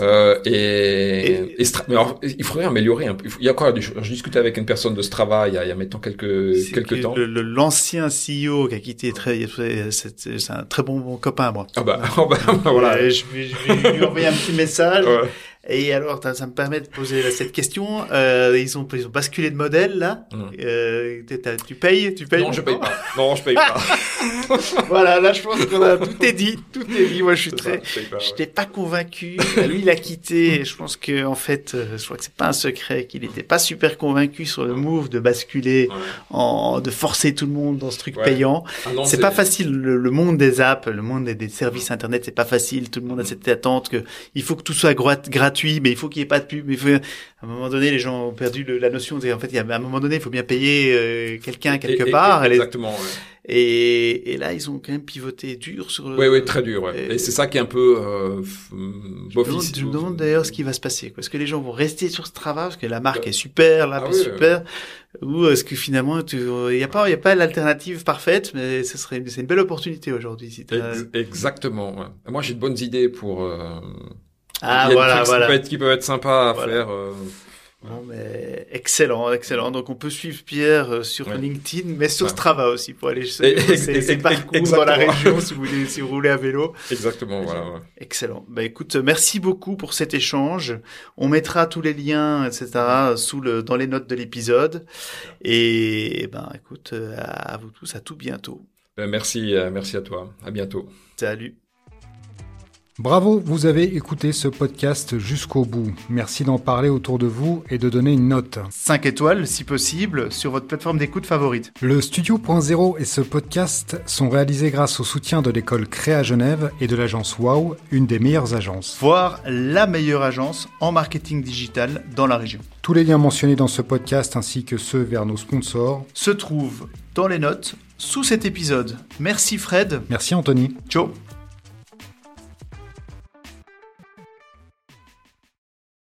Euh, et, et, et mais alors, il faudrait améliorer. Un peu. Il y a quoi Je discutais avec une personne de Strava il y a, il y a maintenant quelques quelques temps. L'ancien CEO qui a quitté très, c'est un très bon, bon copain moi. Ah bah, (laughs) bah voilà. Et je, vais, je vais lui envoyer un petit message. Ouais. Et alors, ça me permet de poser cette question. Euh, ils ont, ils ont basculé de modèle là. Mmh. Euh, tu payes, tu payes Non, je paye pas. Non, je paye pas. (laughs) (laughs) voilà, là, je pense qu'on a tout est dit, tout est dit. Moi, je suis très, je n'étais pas convaincu. Lui, il a quitté. (laughs) Je pense que en fait, euh, je crois que c'est pas un secret qu'il n'était pas super convaincu sur le move de basculer, ouais. en, de forcer tout le monde dans ce truc ouais. payant. Ah c'est pas facile. Le, le, monde des apps, le monde des, des services internet, c'est pas facile. Tout le monde a cette attente que il faut que tout soit gratuit gratuit, mais il faut qu'il n'y ait pas de pub. Il faut... À un moment donné, les gens ont perdu le, la notion. En fait, il y a, à un moment donné, il faut bien payer euh, quelqu'un quelque part. exactement. Ouais. Et, et, là, ils ont quand même pivoté dur sur. Oui, oui, très dur. Ouais. Et, c'est ça qui est un peu. Euh, je me demande, d'ailleurs ce qui va se passer. Est-ce que les gens vont rester sur ce travail? Parce que la marque est super, l'app ah est super, ou est-ce que finalement, il n'y a pas, il y a pas l'alternative parfaite, mais ce serait, c'est une belle opportunité aujourd'hui. Si exactement. Ouais. Moi, j'ai de bonnes idées pour. Euh... Ah voilà, voilà. Qui peuvent être, qui peuvent être sympas à faire. Euh... Bon, mais excellent, excellent. Donc on peut suivre Pierre euh, sur LinkedIn, mais sur Strava aussi pour aller sur ses parcours dans la région si vous voulez, si vous roulez à vélo. Exactement, voilà. Ouais. Excellent. Bah écoute, merci beaucoup pour cet échange. On mettra tous les liens, etc. sous le dans les notes de l'épisode. Et ben écoute, euh, à vous tous, à tout bientôt. Ben, merci, euh, merci à toi. À bientôt. Salut. Bravo, vous avez écouté ce podcast jusqu'au bout. Merci d'en parler autour de vous et de donner une note. 5 étoiles, si possible, sur votre plateforme d'écoute favorite. Le Studio.0 et ce podcast sont réalisés grâce au soutien de l'école Créa Genève et de l'agence Wow, une des meilleures agences. Voire la meilleure agence en marketing digital dans la région. Tous les liens mentionnés dans ce podcast ainsi que ceux vers nos sponsors se trouvent dans les notes sous cet épisode. Merci Fred. Merci Anthony. Ciao.